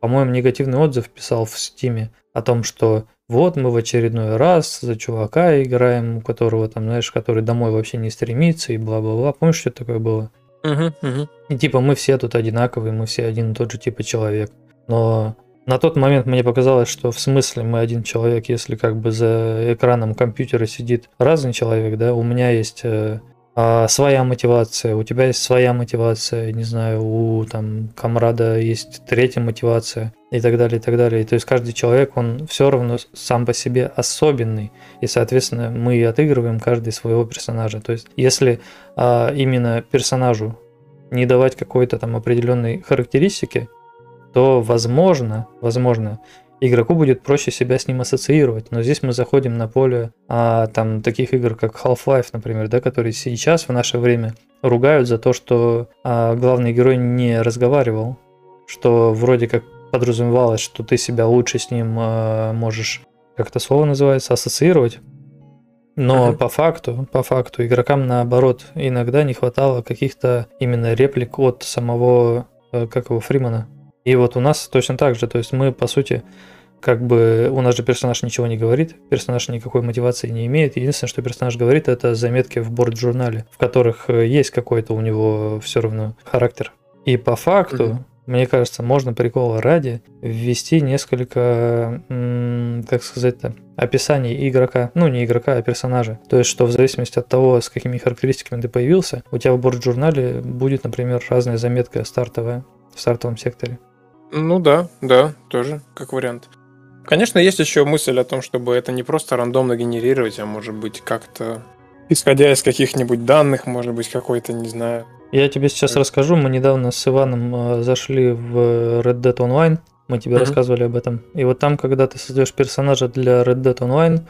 по-моему, негативный отзыв писал в Стиме о том, что вот мы в очередной раз за чувака играем, у которого там, знаешь, который домой вообще не стремится и бла-бла-бла. Помнишь, что такое было?
Мгм, мгм.
И типа мы все тут одинаковые, мы все один и тот же типа человек. Но на тот момент мне показалось, что в смысле мы один человек, если как бы за экраном компьютера сидит разный человек, да, у меня есть э, а, своя мотивация, у тебя есть своя мотивация, не знаю, у там комрада есть третья мотивация и так далее, и так далее. То есть каждый человек, он все равно сам по себе особенный, и, соответственно, мы отыгрываем каждый своего персонажа. То есть если а, именно персонажу не давать какой-то там определенной характеристики, то возможно, возможно, игроку будет проще себя с ним ассоциировать. Но здесь мы заходим на поле а, там таких игр, как Half-Life, например, да, которые сейчас в наше время ругают за то, что а, главный герой не разговаривал, что вроде как подразумевалось, что ты себя лучше с ним а, можешь, как это слово называется, ассоциировать. Но
Мгм.
по факту, по факту игрокам наоборот иногда не хватало каких-то именно реплик от самого, э, как его, Фримана. И вот у нас точно так же, то есть мы по сути как бы у нас же персонаж ничего не говорит, персонаж никакой мотивации не имеет. Единственное, что персонаж говорит, это заметки в борт-журнале, в которых э, есть какой-то у него все равно характер. И по факту,
Мгм.
мне кажется, можно прикола ради ввести несколько, как сказать-то, описаний игрока, ну не игрока, а персонажа. То есть, что в зависимости от того, с какими характеристиками ты появился, у тебя в борт-журнале будет, например, разная заметка стартовая в стартовом секторе.
Ну да, да, тоже как вариант. Конечно, есть еще мысль о том, чтобы это не просто рандомно генерировать, а может быть как-то Исходя из каких-нибудь данных, может быть, какой-то, не знаю.
Я тебе сейчас расскажу. Мы недавно с Иваном э, зашли в Red Dead Online. Мы тебе
Мгм.
рассказывали об этом. И вот там, когда ты создаешь персонажа для Red Dead Online,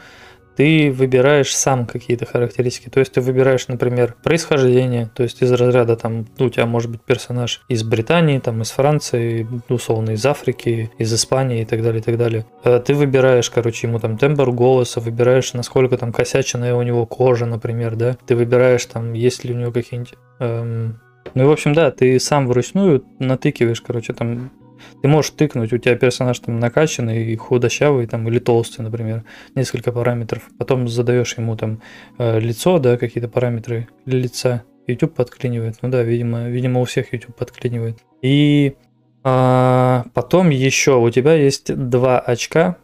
ты выбираешь сам какие-то характеристики. То есть ты выбираешь, например, происхождение, то есть из разряда там ну, у тебя может быть персонаж из Британии, там из Франции, условно из Африки, из Испании и так далее, и так далее. Э, Ты выбираешь, короче, ему там тембр голоса, выбираешь, насколько там косяченная у него кожа, например, да. Ты выбираешь там, есть ли у него какие-нибудь эм, ну и, в общем, да, ты сам вручную натыкиваешь, короче, там ты можешь тыкнуть, у тебя персонаж там накачанный, худощавый там, или толстый, например, несколько параметров. Потом задаешь ему там э, лицо, да, какие-то параметры лица. YouTube подклинивает. Ну да, видимо, видимо у всех YouTube подклинивает. И а, потом еще у тебя есть два очка,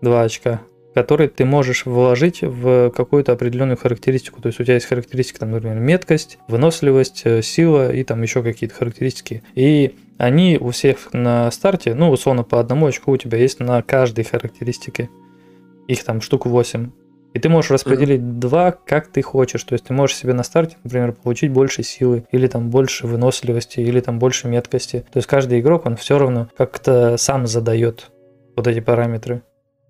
два очка, которые ты можешь вложить в какую-то определенную характеристику. То есть у тебя есть характеристики, там, например, меткость, выносливость, э, сила и там еще какие-то характеристики. И они у всех на старте, ну, условно, по одному очку у тебя есть на каждой характеристике. Их там штук 8. И ты можешь распределить два, как ты хочешь. То есть ты можешь себе на старте, например, получить больше силы, или там больше выносливости, или там больше меткости. То есть каждый игрок, он все равно как-то сам задает вот эти параметры.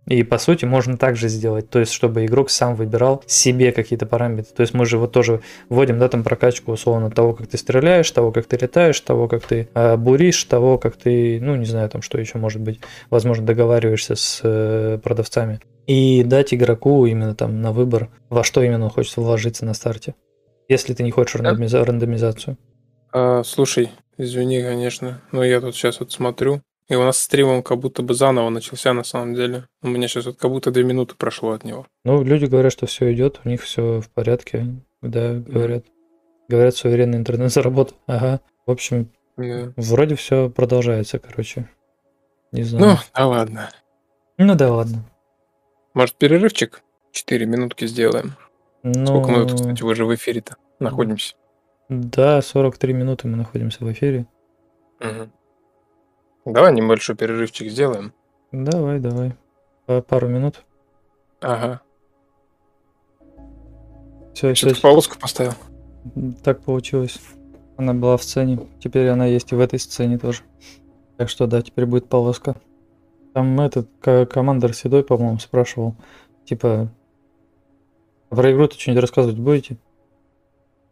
И по сути можно также сделать, то есть чтобы игрок сам выбирал себе какие-то параметры. То есть мы же вот тоже вводим, да, там прокачку условно того, как ты стреляешь, того, как ты летаешь, того, как ты э, буришь, того, как ты, ну не знаю, там что еще может быть, возможно договариваешься с э, продавцами. И дать игроку именно там на выбор, во что именно он хочет вложиться на старте. Если ты не хочешь
Да.
рандомиза- рандомизацию.
А, слушай, извини, конечно, но я тут сейчас вот смотрю, и у нас стрим он как будто бы заново начался на самом деле. У меня сейчас вот как будто две минуты прошло от него.
Ну, люди говорят, что все идет, у них все в порядке. Да, говорят. Говорят, суверенный интернет заработал. Ага. В общем,
Да.
вроде все продолжается, короче. Не
Ну,
знаю.
да ладно.
Ну, да ладно.
Может, перерывчик? Четыре минутки сделаем.
Ну,
Сколько мы тут, кстати, уже в эфире-то находимся?
Да, 43 минуты мы находимся в эфире.
Мгм. Давай небольшой перерывчик сделаем.
Давай, давай. Пару минут.
Ага.
Все,
Что-то полоску поставил.
Так получилось. Она была в сцене. Теперь она есть и в этой сцене тоже. Так что да, теперь будет полоска. Там этот ко- командор Седой, по-моему, спрашивал. Типа, про игру-то что-нибудь рассказывать будете?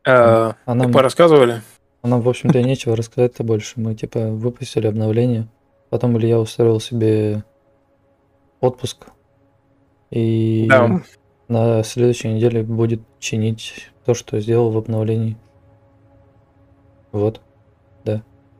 А,
А нам,
Порассказывали?
Нам, в общем-то, и нечего рассказать-то больше. Мы, типа, выпустили обновление. Потом Илья устроил себе отпуск. И
Да.
на следующей неделе будет чинить то, что сделал в обновлении. Вот.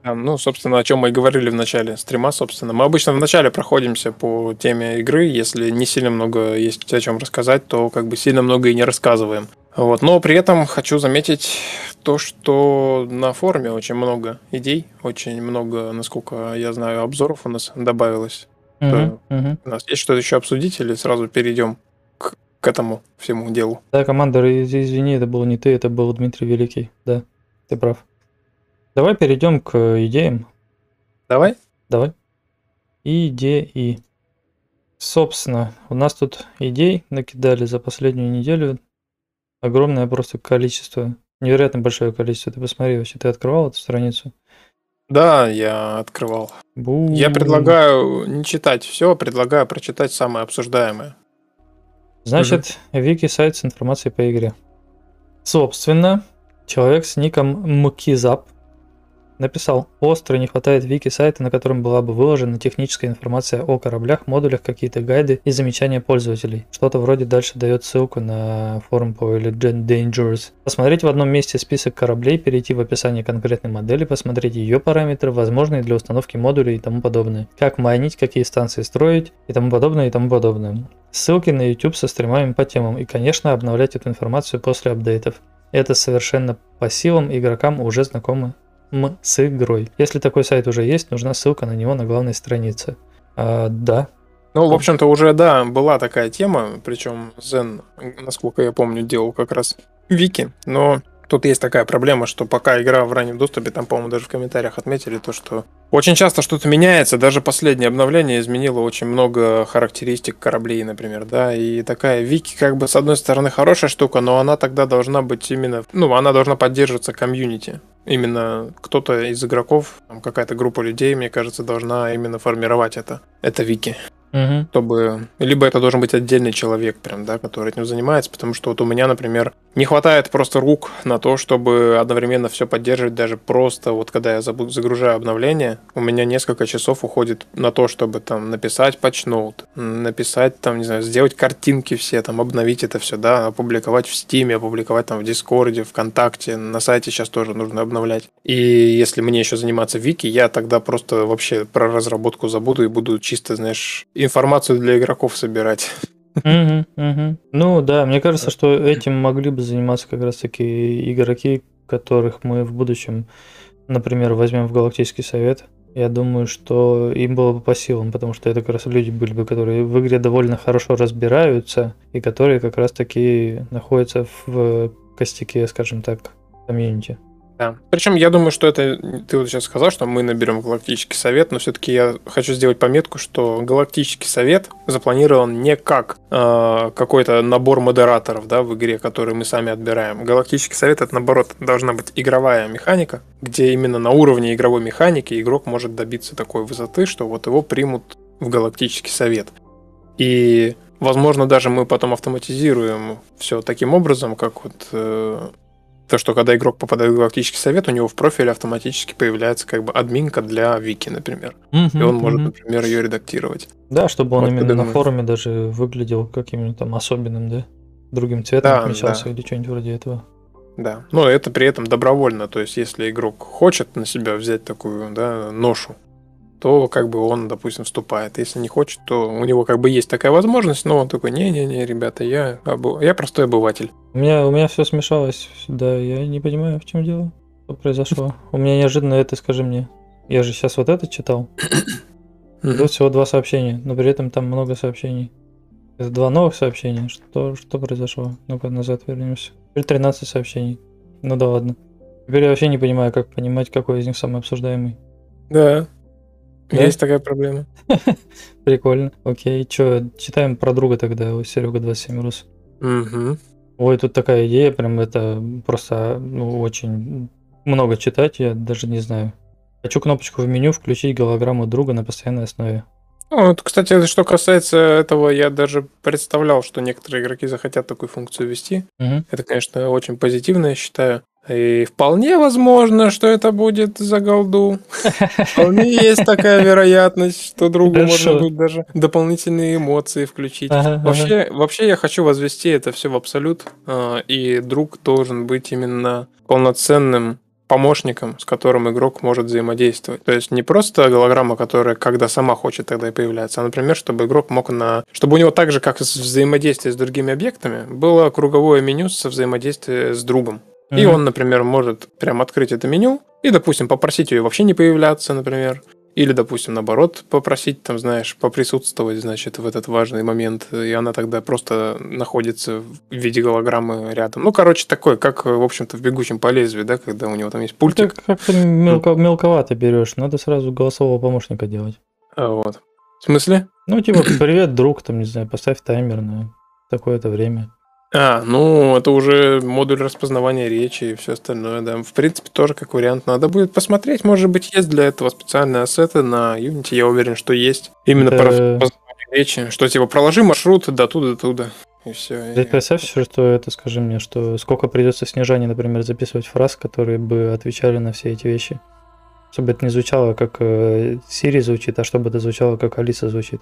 А, Ну, собственно, о чем мы и говорили в начале стрима, собственно. Мы обычно в начале проходимся по теме игры. Если не сильно много есть о чем рассказать, то как бы сильно много и не рассказываем. Вот. Но при этом хочу заметить то, что на форуме очень много идей, очень много, насколько я знаю, обзоров у нас добавилось.
Мгм, мгм.
У нас есть что-то еще обсудить или сразу перейдем к, к этому всему делу?
Да, командор, из- извини, это был не ты, это был Дмитрий Великий. Да, ты прав. Давай перейдем к идеям.
Давай?
Давай. Идеи. Собственно, у нас тут идей накидали за последнюю неделю. Огромное просто количество. Невероятно большое количество. Ты посмотри, вообще ты открывал эту страницу?
Да, я открывал.
Бу.
Я предлагаю не читать все, предлагаю прочитать самое обсуждаемое.
Значит, вики сайт с информацией по игре. Собственно, человек с ником Мкизап написал, остро не хватает вики сайта, на котором была бы выложена техническая информация о кораблях, модулях, какие-то гайды и замечания пользователей. Что-то вроде дальше дает ссылку на форум по Legend Dangerous. Посмотреть в одном месте список кораблей, перейти в описание конкретной модели, посмотреть ее параметры, возможные для установки модулей и тому подобное. Как майнить, какие станции строить и тому подобное и тому подобное. Ссылки на YouTube со стримами по темам и, конечно, обновлять эту информацию после апдейтов. Это совершенно по силам игрокам уже знакомы м с игрой. Если такой сайт уже есть, нужна ссылка на него на главной странице. А, да.
Ну, в общем-то, уже, да, была такая тема, причем Zen, насколько я помню, делал как раз Вики, но Тут есть такая проблема, что пока игра в раннем доступе, там, по-моему, даже в комментариях отметили то, что очень часто что-то меняется. Даже последнее обновление изменило очень много характеристик кораблей, например, да. И такая Вики, как бы, с одной стороны, хорошая штука, но она тогда должна быть именно... Ну, она должна поддерживаться комьюнити. Именно кто-то из игроков, какая-то группа людей, мне кажется, должна именно формировать это. Это Вики
Мгм.
чтобы... Либо это должен быть отдельный человек прям, да, который этим занимается, потому что вот у меня, например, не хватает просто рук на то, чтобы одновременно все поддерживать, даже просто вот когда я загружаю обновление, у меня несколько часов уходит на то, чтобы там написать патчноут, написать там, не знаю, сделать картинки все, там, обновить это все, да, опубликовать в Стиме, опубликовать там в Дискорде, ВКонтакте, на сайте сейчас тоже нужно обновлять. И если мне еще заниматься Вики, я тогда просто вообще про разработку забуду и буду чисто, знаешь, информацию для игроков собирать.
Мгм, мгм. Ну да, мне кажется, что этим могли бы заниматься как раз таки игроки, которых мы в будущем, например, возьмем в Галактический Совет. Я думаю, что им было бы по силам, потому что это как раз люди были бы, которые в игре довольно хорошо разбираются и которые как раз таки находятся в костяке, скажем так, комьюнити.
Да. Причем я думаю, что это ты вот сейчас сказал, что мы наберем галактический совет, но все-таки я хочу сделать пометку, что галактический совет запланирован не как э, какой-то набор модераторов, да, в игре, который мы сами отбираем. Галактический совет это наоборот должна быть игровая механика, где именно на уровне игровой механики игрок может добиться такой высоты, что вот его примут в галактический совет. И Возможно, даже мы потом автоматизируем все таким образом, как вот э, то, что когда игрок попадает в галактический совет, у него в профиле автоматически появляется как бы админка для Вики, например. И он может, например, ее редактировать.
Да, чтобы он
Вот
именно на форуме даже выглядел каким-нибудь там особенным, да? Другим цветом
Да,
отмечался
да.
или что-нибудь вроде этого.
Да. Но это при этом добровольно. То есть, если игрок хочет на себя взять такую да, ношу, то как бы он, допустим, вступает. Если не хочет, то у него как бы есть такая возможность, но он такой, не-не-не, ребята, я, обы- я простой обыватель.
У меня, у меня все смешалось, да, я не понимаю, в чем дело, что произошло. У меня неожиданно это, скажи мне. Я же сейчас вот это читал. Тут всего два сообщения, но при этом там много сообщений. Это два новых сообщения. Что, что произошло? Ну-ка назад вернемся. Теперь 13 сообщений. Ну да ладно. Теперь я вообще не понимаю, как понимать, какой из них самый обсуждаемый.
Да.
Да?
Есть такая проблема.
Прикольно. Окей, что, читаем про друга тогда, у Серега 27 рус.
Мгм.
Ой, тут такая идея, прям это просто, ну, очень много читать, я даже не знаю. Хочу кнопочку в меню включить голограмму друга на постоянной основе.
Ну, вот, кстати, что касается этого, я даже представлял, что некоторые игроки захотят такую функцию ввести.
Мгм.
Это, конечно, очень позитивно, я считаю. И вполне возможно, что это будет за голду. Вполне есть такая вероятность, что другу можно будет даже дополнительные эмоции включить. Вообще, вообще я хочу возвести это все в абсолют, а, и друг должен быть именно полноценным помощником, с которым игрок может взаимодействовать. То есть не просто голограмма, которая когда сама хочет, тогда и появляется, а, например, чтобы игрок мог на... Чтобы у него так же, как и взаимодействие с другими объектами, было круговое меню со взаимодействием с другом. И
Мгм.
он, например, может прям открыть это меню и, допустим, попросить ее вообще не появляться, например. Или, допустим, наоборот, попросить, там, знаешь, поприсутствовать, значит, в этот важный момент, и она тогда просто находится в виде голограммы рядом. Ну, короче, такой, как, в общем-то, в «Бегущем по лезвию», да, когда у него там есть
Ты
пультик.
как-то мелко- мелковато берешь, надо сразу голосового помощника делать.
А, Вот. В смысле?
Ну, типа, привет, друг, там, не знаю, поставь таймер на такое-то время.
А, ну, это уже модуль распознавания речи и все остальное, да. В принципе, тоже как вариант. Надо будет посмотреть, может быть, есть для этого специальные ассеты на Unity, я уверен, что есть. Именно
Это-
про распознавание речи, что типа проложи маршрут до туда, до туда. И все.
Ты представь, что это, скажи мне, что сколько придется снижаний, например, записывать фраз, которые бы отвечали на все эти вещи. Чтобы это не звучало, как э, Siri звучит, а чтобы это звучало, как Алиса звучит.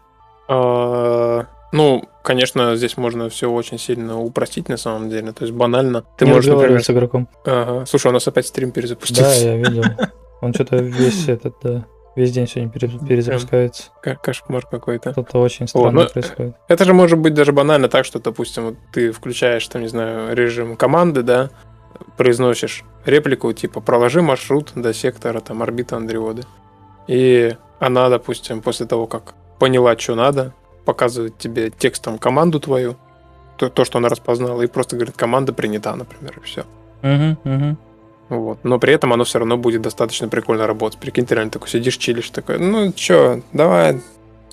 Ну, конечно, здесь можно все очень сильно упростить на самом деле. То есть банально. Ты
не
можешь, например...
с игроком.
Ага. Слушай, у нас опять стрим перезапустился.
Да, я видел. Он что-то весь этот, да, весь день сегодня пере- перезапускается.
Ка- Кошмар какой-то.
Что-то очень странно
ну,
происходит.
Это же может быть даже банально так, что, допустим, вот ты включаешь, там, не знаю, режим команды, да, произносишь реплику, типа, проложи маршрут до сектора, там, орбита Андреоды. И она, допустим, после того, как поняла, что надо, показывает тебе текстом команду твою, то, то, что она распознала, и просто говорит, команда принята, например, и все.
Угу, угу.
Вот. Но при этом оно все равно будет достаточно прикольно работать. Прикинь, ты реально такой сидишь, чилишь, такой, ну чё, давай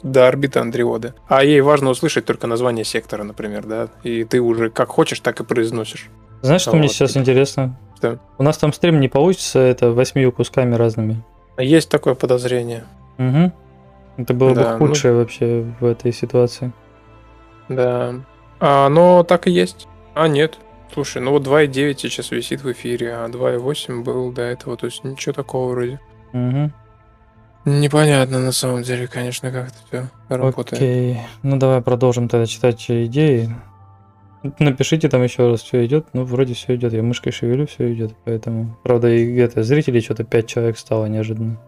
до орбиты Андриоды. А ей важно услышать только название сектора, например, да? И ты уже как хочешь, так и произносишь.
Знаешь, что
Вот.
мне сейчас интересно?
Что?
У нас там стрим не получится, это восьмию кусками разными.
Есть такое подозрение.
Угу. Это было
Да,
бы
ну-
худшее вообще в этой ситуации.
Да. А оно так и есть. А, нет. Слушай, ну вот 2.9 сейчас висит в эфире, а 2.8 был до этого, то есть ничего такого вроде.
Угу.
Непонятно на самом деле, конечно, как это все работает.
Окей. Ну давай продолжим тогда читать идеи. Напишите там еще раз, все идет. Ну, вроде все идет. Я мышкой шевелю, все идет. Поэтому. Правда, и это зрителей что-то 5 человек стало неожиданно.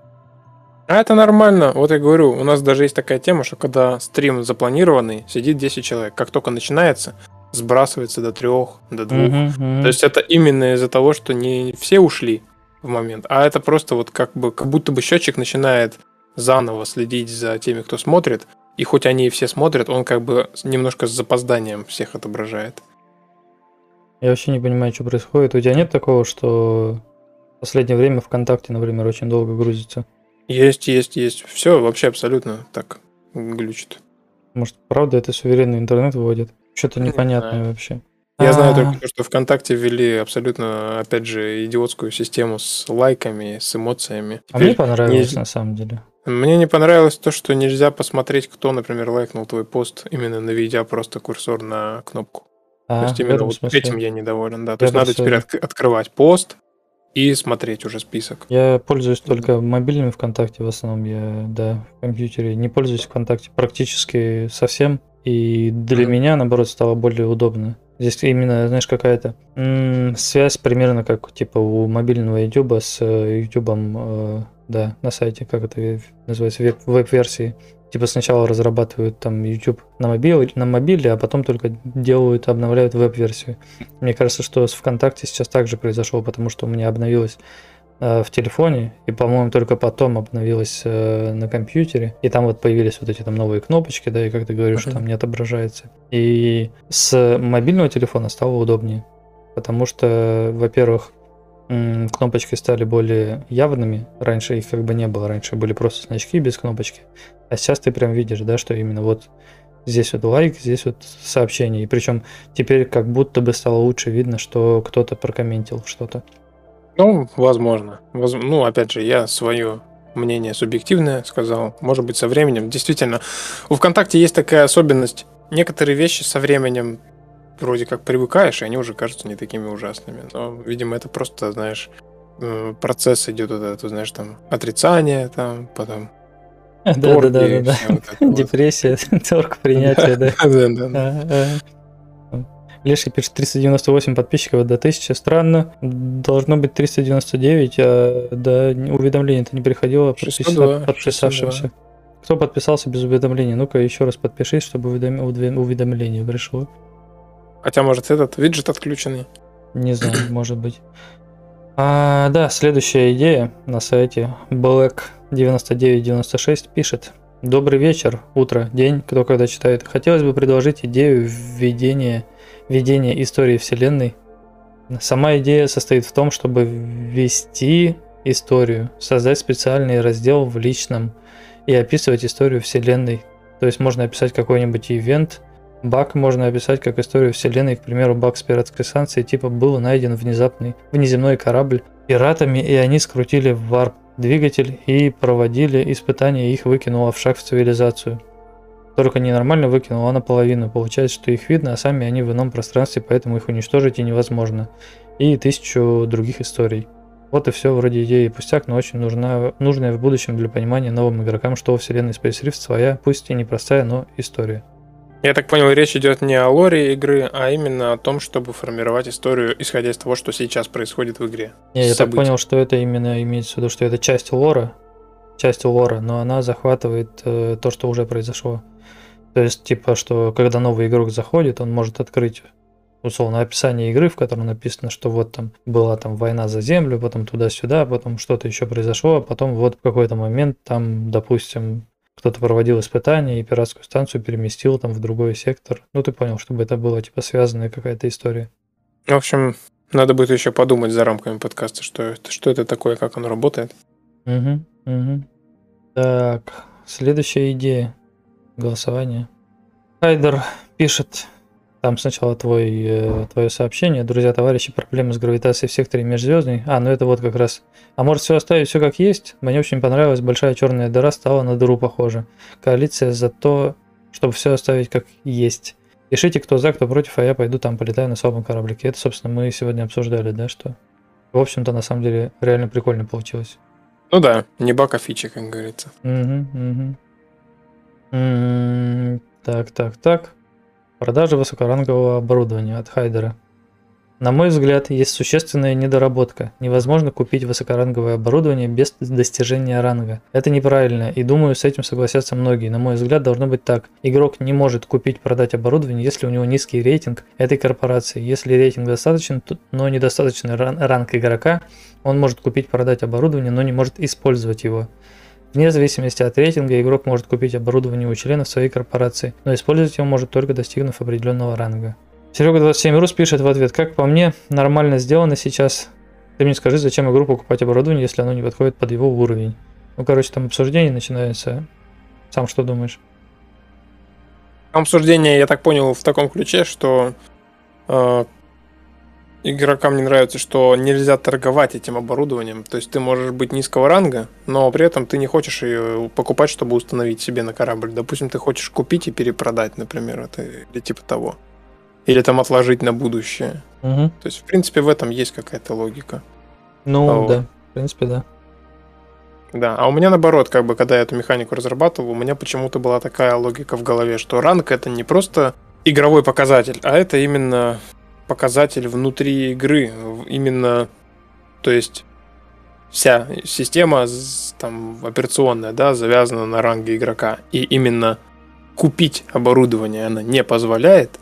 А это нормально. Вот я говорю, у нас даже есть такая тема, что когда стрим запланированный, сидит 10 человек. Как только начинается, сбрасывается до трех, до двух.
Мгм.
То есть это именно из-за того, что не все ушли в момент, а это просто вот как бы как будто бы счетчик начинает заново следить за теми, кто смотрит, и хоть они и все смотрят, он как бы немножко с запозданием всех отображает.
Я вообще не понимаю, что происходит. У тебя нет такого, что в последнее время ВКонтакте, например, очень долго грузится?
Есть, есть, есть. Все вообще абсолютно так глючит.
Может, правда это суверенный интернет выводит? Что-то
Не
непонятное вообще.
Я знаю
А,
только, то, что ВКонтакте ввели абсолютно, опять же, идиотскую систему с лайками, с эмоциями.
А мне понравилось,
не-
на самом деле.
Мне не понравилось то, что нельзя посмотреть, кто, например, лайкнул твой пост, именно наведя просто курсор на кнопку.
А,
То есть именно вот
смысле.
этим я недоволен, да. То
Я
есть надо теперь отк- открывать пост и смотреть уже список.
Я пользуюсь только мобильными ВКонтакте в основном. Я, да, в компьютере не пользуюсь ВКонтакте практически совсем. И для
Мгм.
меня, наоборот, стало более удобно. Здесь именно, знаешь, какая-то м, связь примерно как типа у мобильного YouTube с э, YouTube, э, да, на сайте, как это называется, веб- веб-версии. Типа сначала разрабатывают там YouTube на мобиле, на мобиле, а потом только делают, обновляют веб-версию. Мне кажется, что с ВКонтакте сейчас также произошло, потому что у меня обновилось э, в телефоне, и, по-моему, только потом обновилось э, на компьютере, и там вот появились вот эти там новые кнопочки, да, и как ты говоришь, что
Мгм.
там не отображается. И с мобильного телефона стало удобнее, потому что, во-первых, кнопочки стали более явными, раньше их как бы не было, раньше были просто значки без кнопочки, а сейчас ты прям видишь, да, что именно вот здесь вот лайк, здесь вот сообщение, и причем теперь как будто бы стало лучше видно, что кто-то прокомментил что-то.
Ну, возможно. Воз- Ну, опять же, я свое мнение субъективное сказал. Может быть, со временем. Действительно, у ВКонтакте есть такая особенность. Некоторые вещи со временем вроде как привыкаешь, и они уже кажутся не такими ужасными. Но, видимо, это просто, знаешь, э, процесс идет вот этот, знаешь, там, отрицание, там, потом
Да, да, да,
это.
Депрессия, торг, принятие, да.
Да, да.
Леший пишет 398 подписчиков до 1000. Странно. Должно быть 399, а до уведомления-то не приходило
602,
подписа- подписавшимся. Кто подписался без уведомления? Ну-ка еще раз подпишись, чтобы уведом- уведом- уведомление пришло.
Хотя, может, этот виджет отключенный.
Не знаю, может быть. А, да, следующая идея на сайте Black9996 пишет. Добрый вечер, утро, день, кто когда читает. Хотелось бы предложить идею введения, введения истории Вселенной. Сама идея состоит в том, чтобы ввести историю, создать специальный раздел в личном и описывать историю Вселенной. То есть можно описать какой-нибудь ивент, Баг можно описать как историю вселенной, к примеру, баг с пиратской станции, типа был найден внезапный внеземной корабль пиратами, и они скрутили варп двигатель и проводили испытания, и их выкинуло в шаг в цивилизацию. Только не нормально выкинуло, а наполовину. Получается, что их видно, а сами они в ином пространстве, поэтому их уничтожить и невозможно. И тысячу других историй. Вот и все, вроде идеи пустяк, но очень нужна, нужная в будущем для понимания новым игрокам, что у вселенной Space Rift своя, пусть и непростая, но история.
Я так понял, речь идет не о лоре игры, а именно о том, чтобы формировать историю, исходя из того, что сейчас происходит в игре.
Не, я так понял, что это именно имеется в виду, что это часть лора, часть лора, но она захватывает э, то, что уже произошло. То есть, типа, что когда новый игрок заходит, он может открыть условно описание игры, в котором написано, что вот там была там война за землю, потом туда-сюда, потом что-то еще произошло, а потом вот в какой-то момент там, допустим, кто-то проводил испытания и пиратскую станцию переместил там в другой сектор. Ну, ты понял, чтобы это было типа связанная какая-то история.
В общем, Надо будет еще подумать за рамками подкаста, что это, что это такое, как оно работает.
Угу, угу. Так, следующая идея. Голосование. Хайдер пишет, там сначала твой, э, твое сообщение. Друзья, товарищи, проблемы с гравитацией в секторе межзвездный. А, ну это вот как раз. А может все оставить все как есть? Мне очень понравилось, большая черная дыра стала на дыру похожа. Коалиция за то, чтобы все оставить как есть. Пишите, кто за, кто против, а я пойду там полетаю на слабом кораблике. Это, собственно, мы сегодня обсуждали, да, что... В общем-то, на самом деле, реально прикольно получилось.
Ну да, не бака фичи, как говорится.
Угу, угу. М, Так, так, так. Продажа высокорангового оборудования от Хайдера. На мой взгляд, есть существенная недоработка. Невозможно купить высокоранговое оборудование без достижения ранга. Это неправильно, и думаю, с этим согласятся многие. На мой взгляд, должно быть так. Игрок не может купить, продать оборудование, если у него низкий рейтинг этой корпорации. Если рейтинг достаточен, то- но недостаточный ран- ранг игрока, он может купить, продать оборудование, но не может использовать его. Вне зависимости от рейтинга, игрок может купить оборудование у членов своей корпорации, но использовать его может только достигнув определенного ранга. Серега 27 Рус пишет в ответ, как по мне, нормально сделано сейчас. Ты мне скажи, зачем игру покупать оборудование, если оно не подходит под его уровень. Ну, короче, там обсуждение начинается. Сам что думаешь?
Обсуждение, я так понял, в таком ключе, что э, игрокам не нравится, что нельзя торговать этим оборудованием. То есть ты можешь быть низкого ранга, но при этом ты не хочешь ее покупать, чтобы установить себе на корабль. Допустим, ты хочешь купить и перепродать, например, это или типа того. Или там отложить на будущее.
Угу.
То есть, в принципе, в этом есть какая-то логика.
Ну,
вот.
да, в принципе, да.
Да, а у меня наоборот, как бы, когда я эту механику разрабатывал, у меня почему-то была такая логика в голове, что ранг это не просто игровой показатель, а это именно показатель внутри игры, именно, то есть вся система там операционная, да, завязана на ранге игрока, и именно купить оборудование она не позволяет,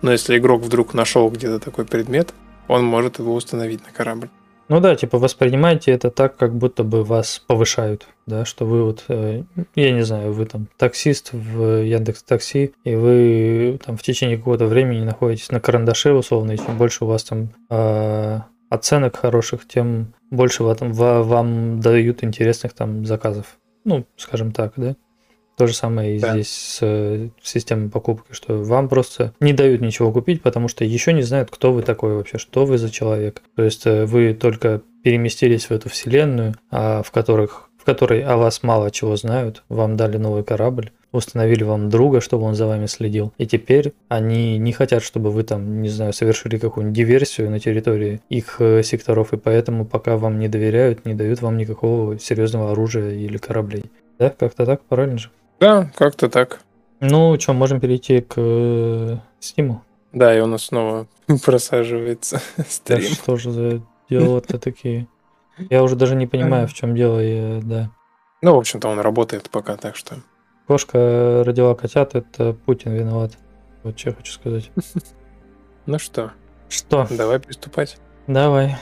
но если игрок вдруг нашел где-то такой предмет, он может его установить на корабль.
Ну да, типа воспринимайте это так, как будто бы вас повышают, да, что вы вот, э, я не знаю, вы там таксист в Яндекс Такси, и вы там в течение какого-то времени находитесь на карандаше условно, и чем больше у вас там э, оценок хороших, тем больше ва- вам дают интересных там заказов. Ну, скажем так, да. То же самое и
Да.
здесь с э, системой покупки, что вам просто не дают ничего купить, потому что еще не знают, кто вы такой вообще, что вы за человек. То есть э, вы только переместились в эту вселенную, а в которых в которой о вас мало чего знают, вам дали новый корабль, установили вам друга, чтобы он за вами следил. И теперь они не хотят, чтобы вы там, не знаю, совершили какую-нибудь диверсию на территории их э, секторов, и поэтому пока вам не доверяют, не дают вам никакого серьезного оружия или кораблей. Да, как-то так, правильно же?
Да, как-то так.
Ну, что, можем перейти к э, Стиму?
Да, и у нас снова просаживается
Да что же за дела-то такие? Я уже даже не понимаю, в чем дело, я- да.
Ну, в общем-то, он работает пока, так что...
Кошка родила котят, это Путин виноват. Вот что я хочу сказать.
Ну что,
Что?
давай приступать.
Давай.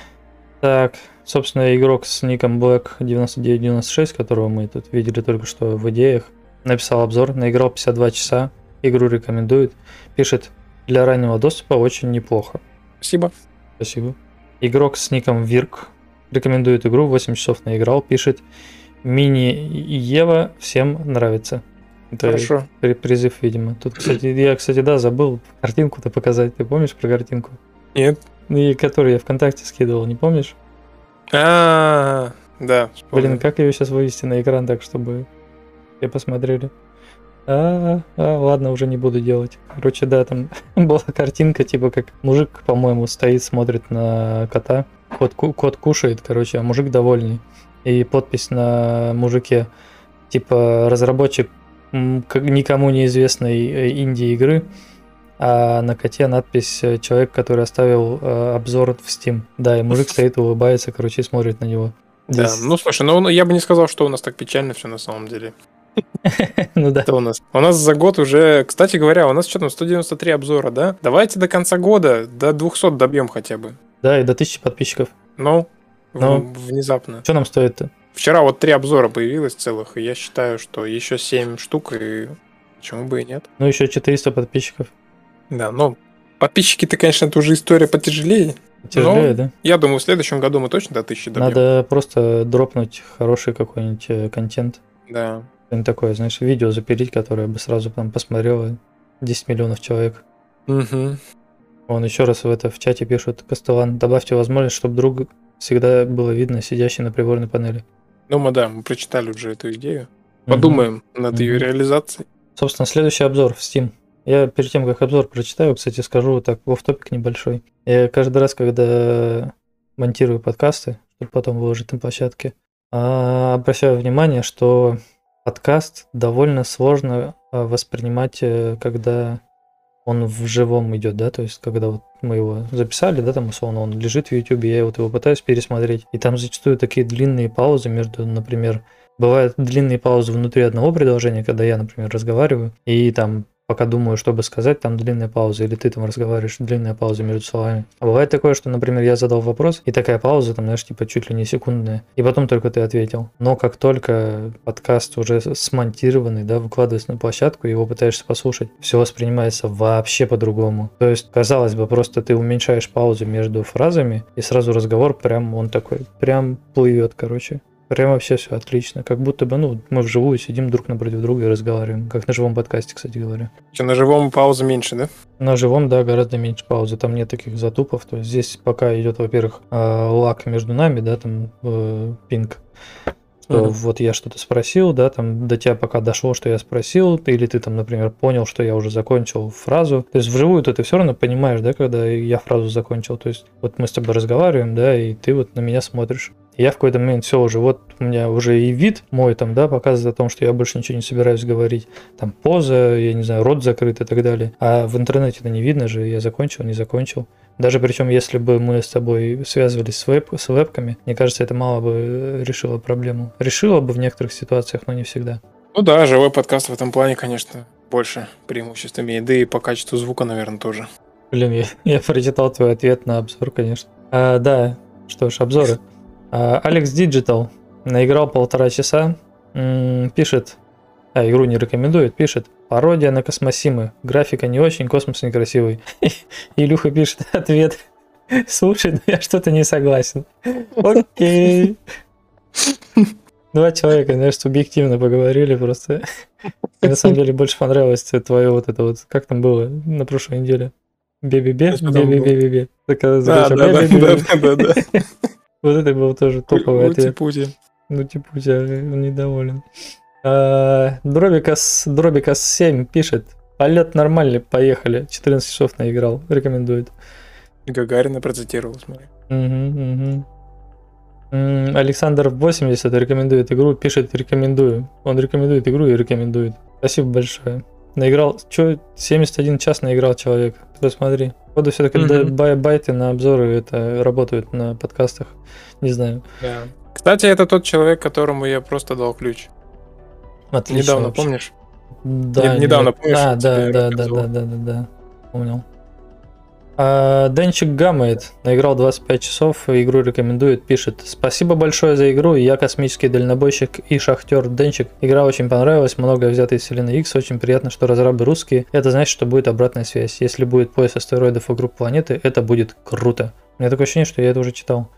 Так, собственно, игрок с ником Black 9996, которого мы тут видели только что в идеях, написал обзор, наиграл 52 часа, игру рекомендует, пишет, для раннего доступа очень неплохо.
Спасибо.
Спасибо. Игрок с ником Вирк рекомендует игру, 8 часов наиграл, пишет, мини Ева всем нравится. Это
Хорошо.
при- призыв, видимо. Тут, кстати, я, кстати, да, забыл картинку-то показать. Ты помнишь про картинку?
Нет.
И которую я ВКонтакте скидывал, не помнишь?
А, да. вспомнил.
Блин, как ее сейчас вывести на экран так, чтобы все посмотрели? А, а, ладно, уже не буду делать. Короче, да, там была картинка, типа как мужик, по-моему, стоит, смотрит на кота. Кот, ку- кот кушает, короче, а мужик довольный. И подпись на мужике, типа разработчик никому неизвестной э, инди-игры, а на коте надпись э, «Человек, который оставил э, обзор в Steam». Да, и мужик стоит, улыбается, короче, и смотрит на него.
Да,
Здесь-
ну слушай, ну я бы не сказал, что у нас так печально все на самом деле.
ну да.
Это у нас. У нас за год уже, кстати говоря, у нас что там, 193 обзора, да? Давайте до конца года до 200 добьем хотя бы.
Да, и до тысячи подписчиков.
Ну,
Ну.
внезапно.
Что нам стоит-то?
Вчера вот три обзора появилось целых, и я считаю, что еще 7 штук, и почему бы и нет.
Ну, еще 400 подписчиков.
Да, но подписчики-то, конечно, это уже история потяжелее.
Тяжелее, да?
Я думаю, в следующем году мы точно до тысячи добьем.
Надо просто дропнуть хороший какой-нибудь э, контент.
Да.
Такое, знаешь, видео запилить, которое бы сразу там посмотрело 10 миллионов человек.
Мгм.
Он еще раз в это в чате пишет, Кастелан, добавьте возможность, чтобы друг всегда было видно сидящий на приборной панели.
Ну, мы, да, мы прочитали уже эту идею. Подумаем над ее
Мгм.
реализацией.
Собственно, следующий обзор в Steam. Я перед тем, как обзор прочитаю, кстати, скажу вот так, в топик небольшой. Я каждый раз, когда монтирую подкасты, чтобы потом выложить на площадке, а, обращаю внимание, что подкаст довольно сложно а, воспринимать, э, когда он в живом идет, да, то есть когда вот мы его записали, да, там условно он лежит в YouTube, я вот его пытаюсь пересмотреть, и там зачастую такие длинные паузы между, например, бывают длинные паузы внутри одного предложения, когда я, например, разговариваю, и там пока думаю, что бы сказать, там длинная пауза, или ты там разговариваешь, длинная пауза между словами. А бывает такое, что, например, я задал вопрос, и такая пауза, там, знаешь, типа чуть ли не секундная, и потом только ты ответил. Но как только подкаст уже смонтированный, да, выкладывается на площадку, его пытаешься послушать, все воспринимается вообще по-другому. То есть, казалось бы, просто ты уменьшаешь паузы между фразами, и сразу разговор прям, он такой, прям плывет, короче. Прям вообще все отлично. Как будто бы, ну, мы вживую сидим друг напротив друга и разговариваем. Как на живом подкасте, кстати говоря.
Что, на живом паузы меньше, да?
На живом, да, гораздо меньше паузы. Там нет таких затупов. То есть здесь пока идет, во-первых, э, лак между нами, да, там э, пинг. Что
Мгм.
вот я что-то спросил, да, там до тебя пока дошло, что я спросил, или ты там, например, понял, что я уже закончил фразу. То есть вживую ты все равно понимаешь, да, когда я фразу закончил. То есть вот мы с тобой разговариваем, да, и ты вот на меня смотришь. Я в какой-то момент все уже, вот у меня уже и вид мой там, да, показывает о том, что я больше ничего не собираюсь говорить. Там поза, я не знаю, рот закрыт и так далее. А в интернете это не видно же, я закончил, не закончил. Даже причем, если бы мы с тобой связывались с, веб, с вебками, мне кажется, это мало бы э, решило проблему. Решило бы в некоторых ситуациях, но не всегда.
Ну да, живой подкаст в этом плане, конечно, больше преимуществ имеет. Да и по качеству звука, наверное, тоже.
Блин, я, я прочитал твой ответ на обзор, конечно. А, да, что ж, обзоры. А, Алекс Digital наиграл полтора часа, пишет, а, игру не рекомендует, пишет, пародия на космосимы, графика не очень, космос некрасивый. Илюха пишет ответ, слушай, ну я что-то не согласен. Окей. Два человека, знаешь, субъективно поговорили просто. Мне на самом деле больше понравилось твое вот это вот, как там было на прошлой неделе? Бе-бе-бе,
Что там было?
бе-бе-бе-бе. Такая
Да, да, да, да, да.
Вот это был тоже топовый ответ.
Ути-пути.
Ну, типа, у тебя недоволен. А, Дробикас, Дробикас 7 пишет. Полет нормальный, поехали. 14 часов наиграл, рекомендует.
Гагарина процитировал, смотри.
М, Александр 80 рекомендует игру, пишет рекомендую. Он рекомендует игру и рекомендует. Спасибо большое. Наиграл, что, 71 час наиграл человек. Посмотри. Походу все-таки бай- байты на обзоры это работают на подкастах. Не знаю.
Да. Кстати, это тот человек, которому я просто дал ключ.
Отлично
Недавно,
вообще.
помнишь?
Да,
Не- недавно,
нет.
помнишь,
А, да, да, да,
рассказывал?
да, да, да, да. Помнил. А, Денчик гамает. Наиграл 25 часов, игру рекомендует, пишет. Спасибо большое за игру, я космический дальнобойщик и шахтер Денчик. Игра очень понравилась, многое взято из вселенной X, очень приятно, что разрабы русские. Это значит, что будет обратная связь. Если будет пояс астероидов вокруг планеты, это будет круто. У меня такое ощущение, что я это уже читал.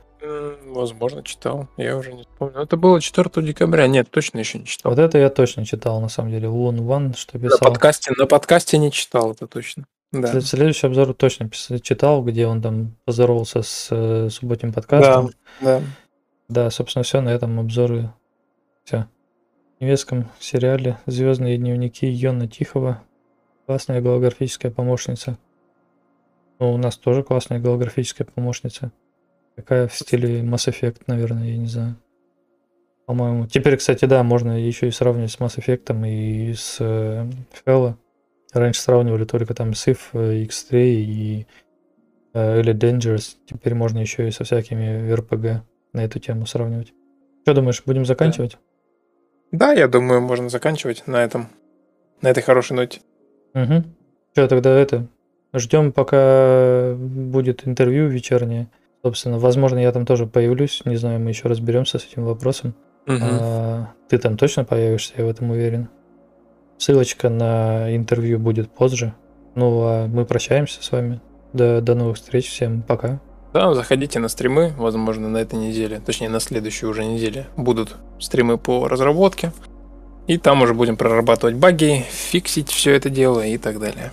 Возможно, читал. Я уже не помню. Это было 4 декабря. Нет, точно еще не читал.
Вот это я точно читал, на самом деле. Лун Ван, что
На
писал.
подкасте, на подкасте не читал, это точно. Да.
След- Следующий обзор точно читал, где он там поздоровался с э, субботним подкастом.
Да.
Да, собственно, все на этом обзоры. Все. В немецком сериале Звездные дневники Йона Тихого. Классная голографическая помощница. Ну, у нас тоже классная голографическая помощница. Какая в стиле Mass Effect, наверное, я не знаю. По-моему. Теперь, кстати, да, можно еще и сравнивать с Mass Effect и с э, Halo. Раньше сравнивали только там с IF, э, X3 и э, или Dangerous. Теперь можно еще и со всякими RPG на эту тему сравнивать. Что думаешь, будем заканчивать?
Да, я думаю, можно заканчивать на этом. На этой хорошей ноте.
Угу. Что тогда это? Ждем, пока будет интервью вечернее. Собственно, возможно, я там тоже появлюсь. Не знаю, мы еще разберемся с этим вопросом.
Мгм.
А, ты там точно появишься, я в этом уверен. Ссылочка на интервью будет позже. Ну, а мы прощаемся с вами. До, до новых встреч. Всем пока.
Да, заходите на стримы, возможно, на этой неделе, точнее, на следующей уже неделе будут стримы по разработке. И там уже будем прорабатывать баги, фиксить все это дело и так далее.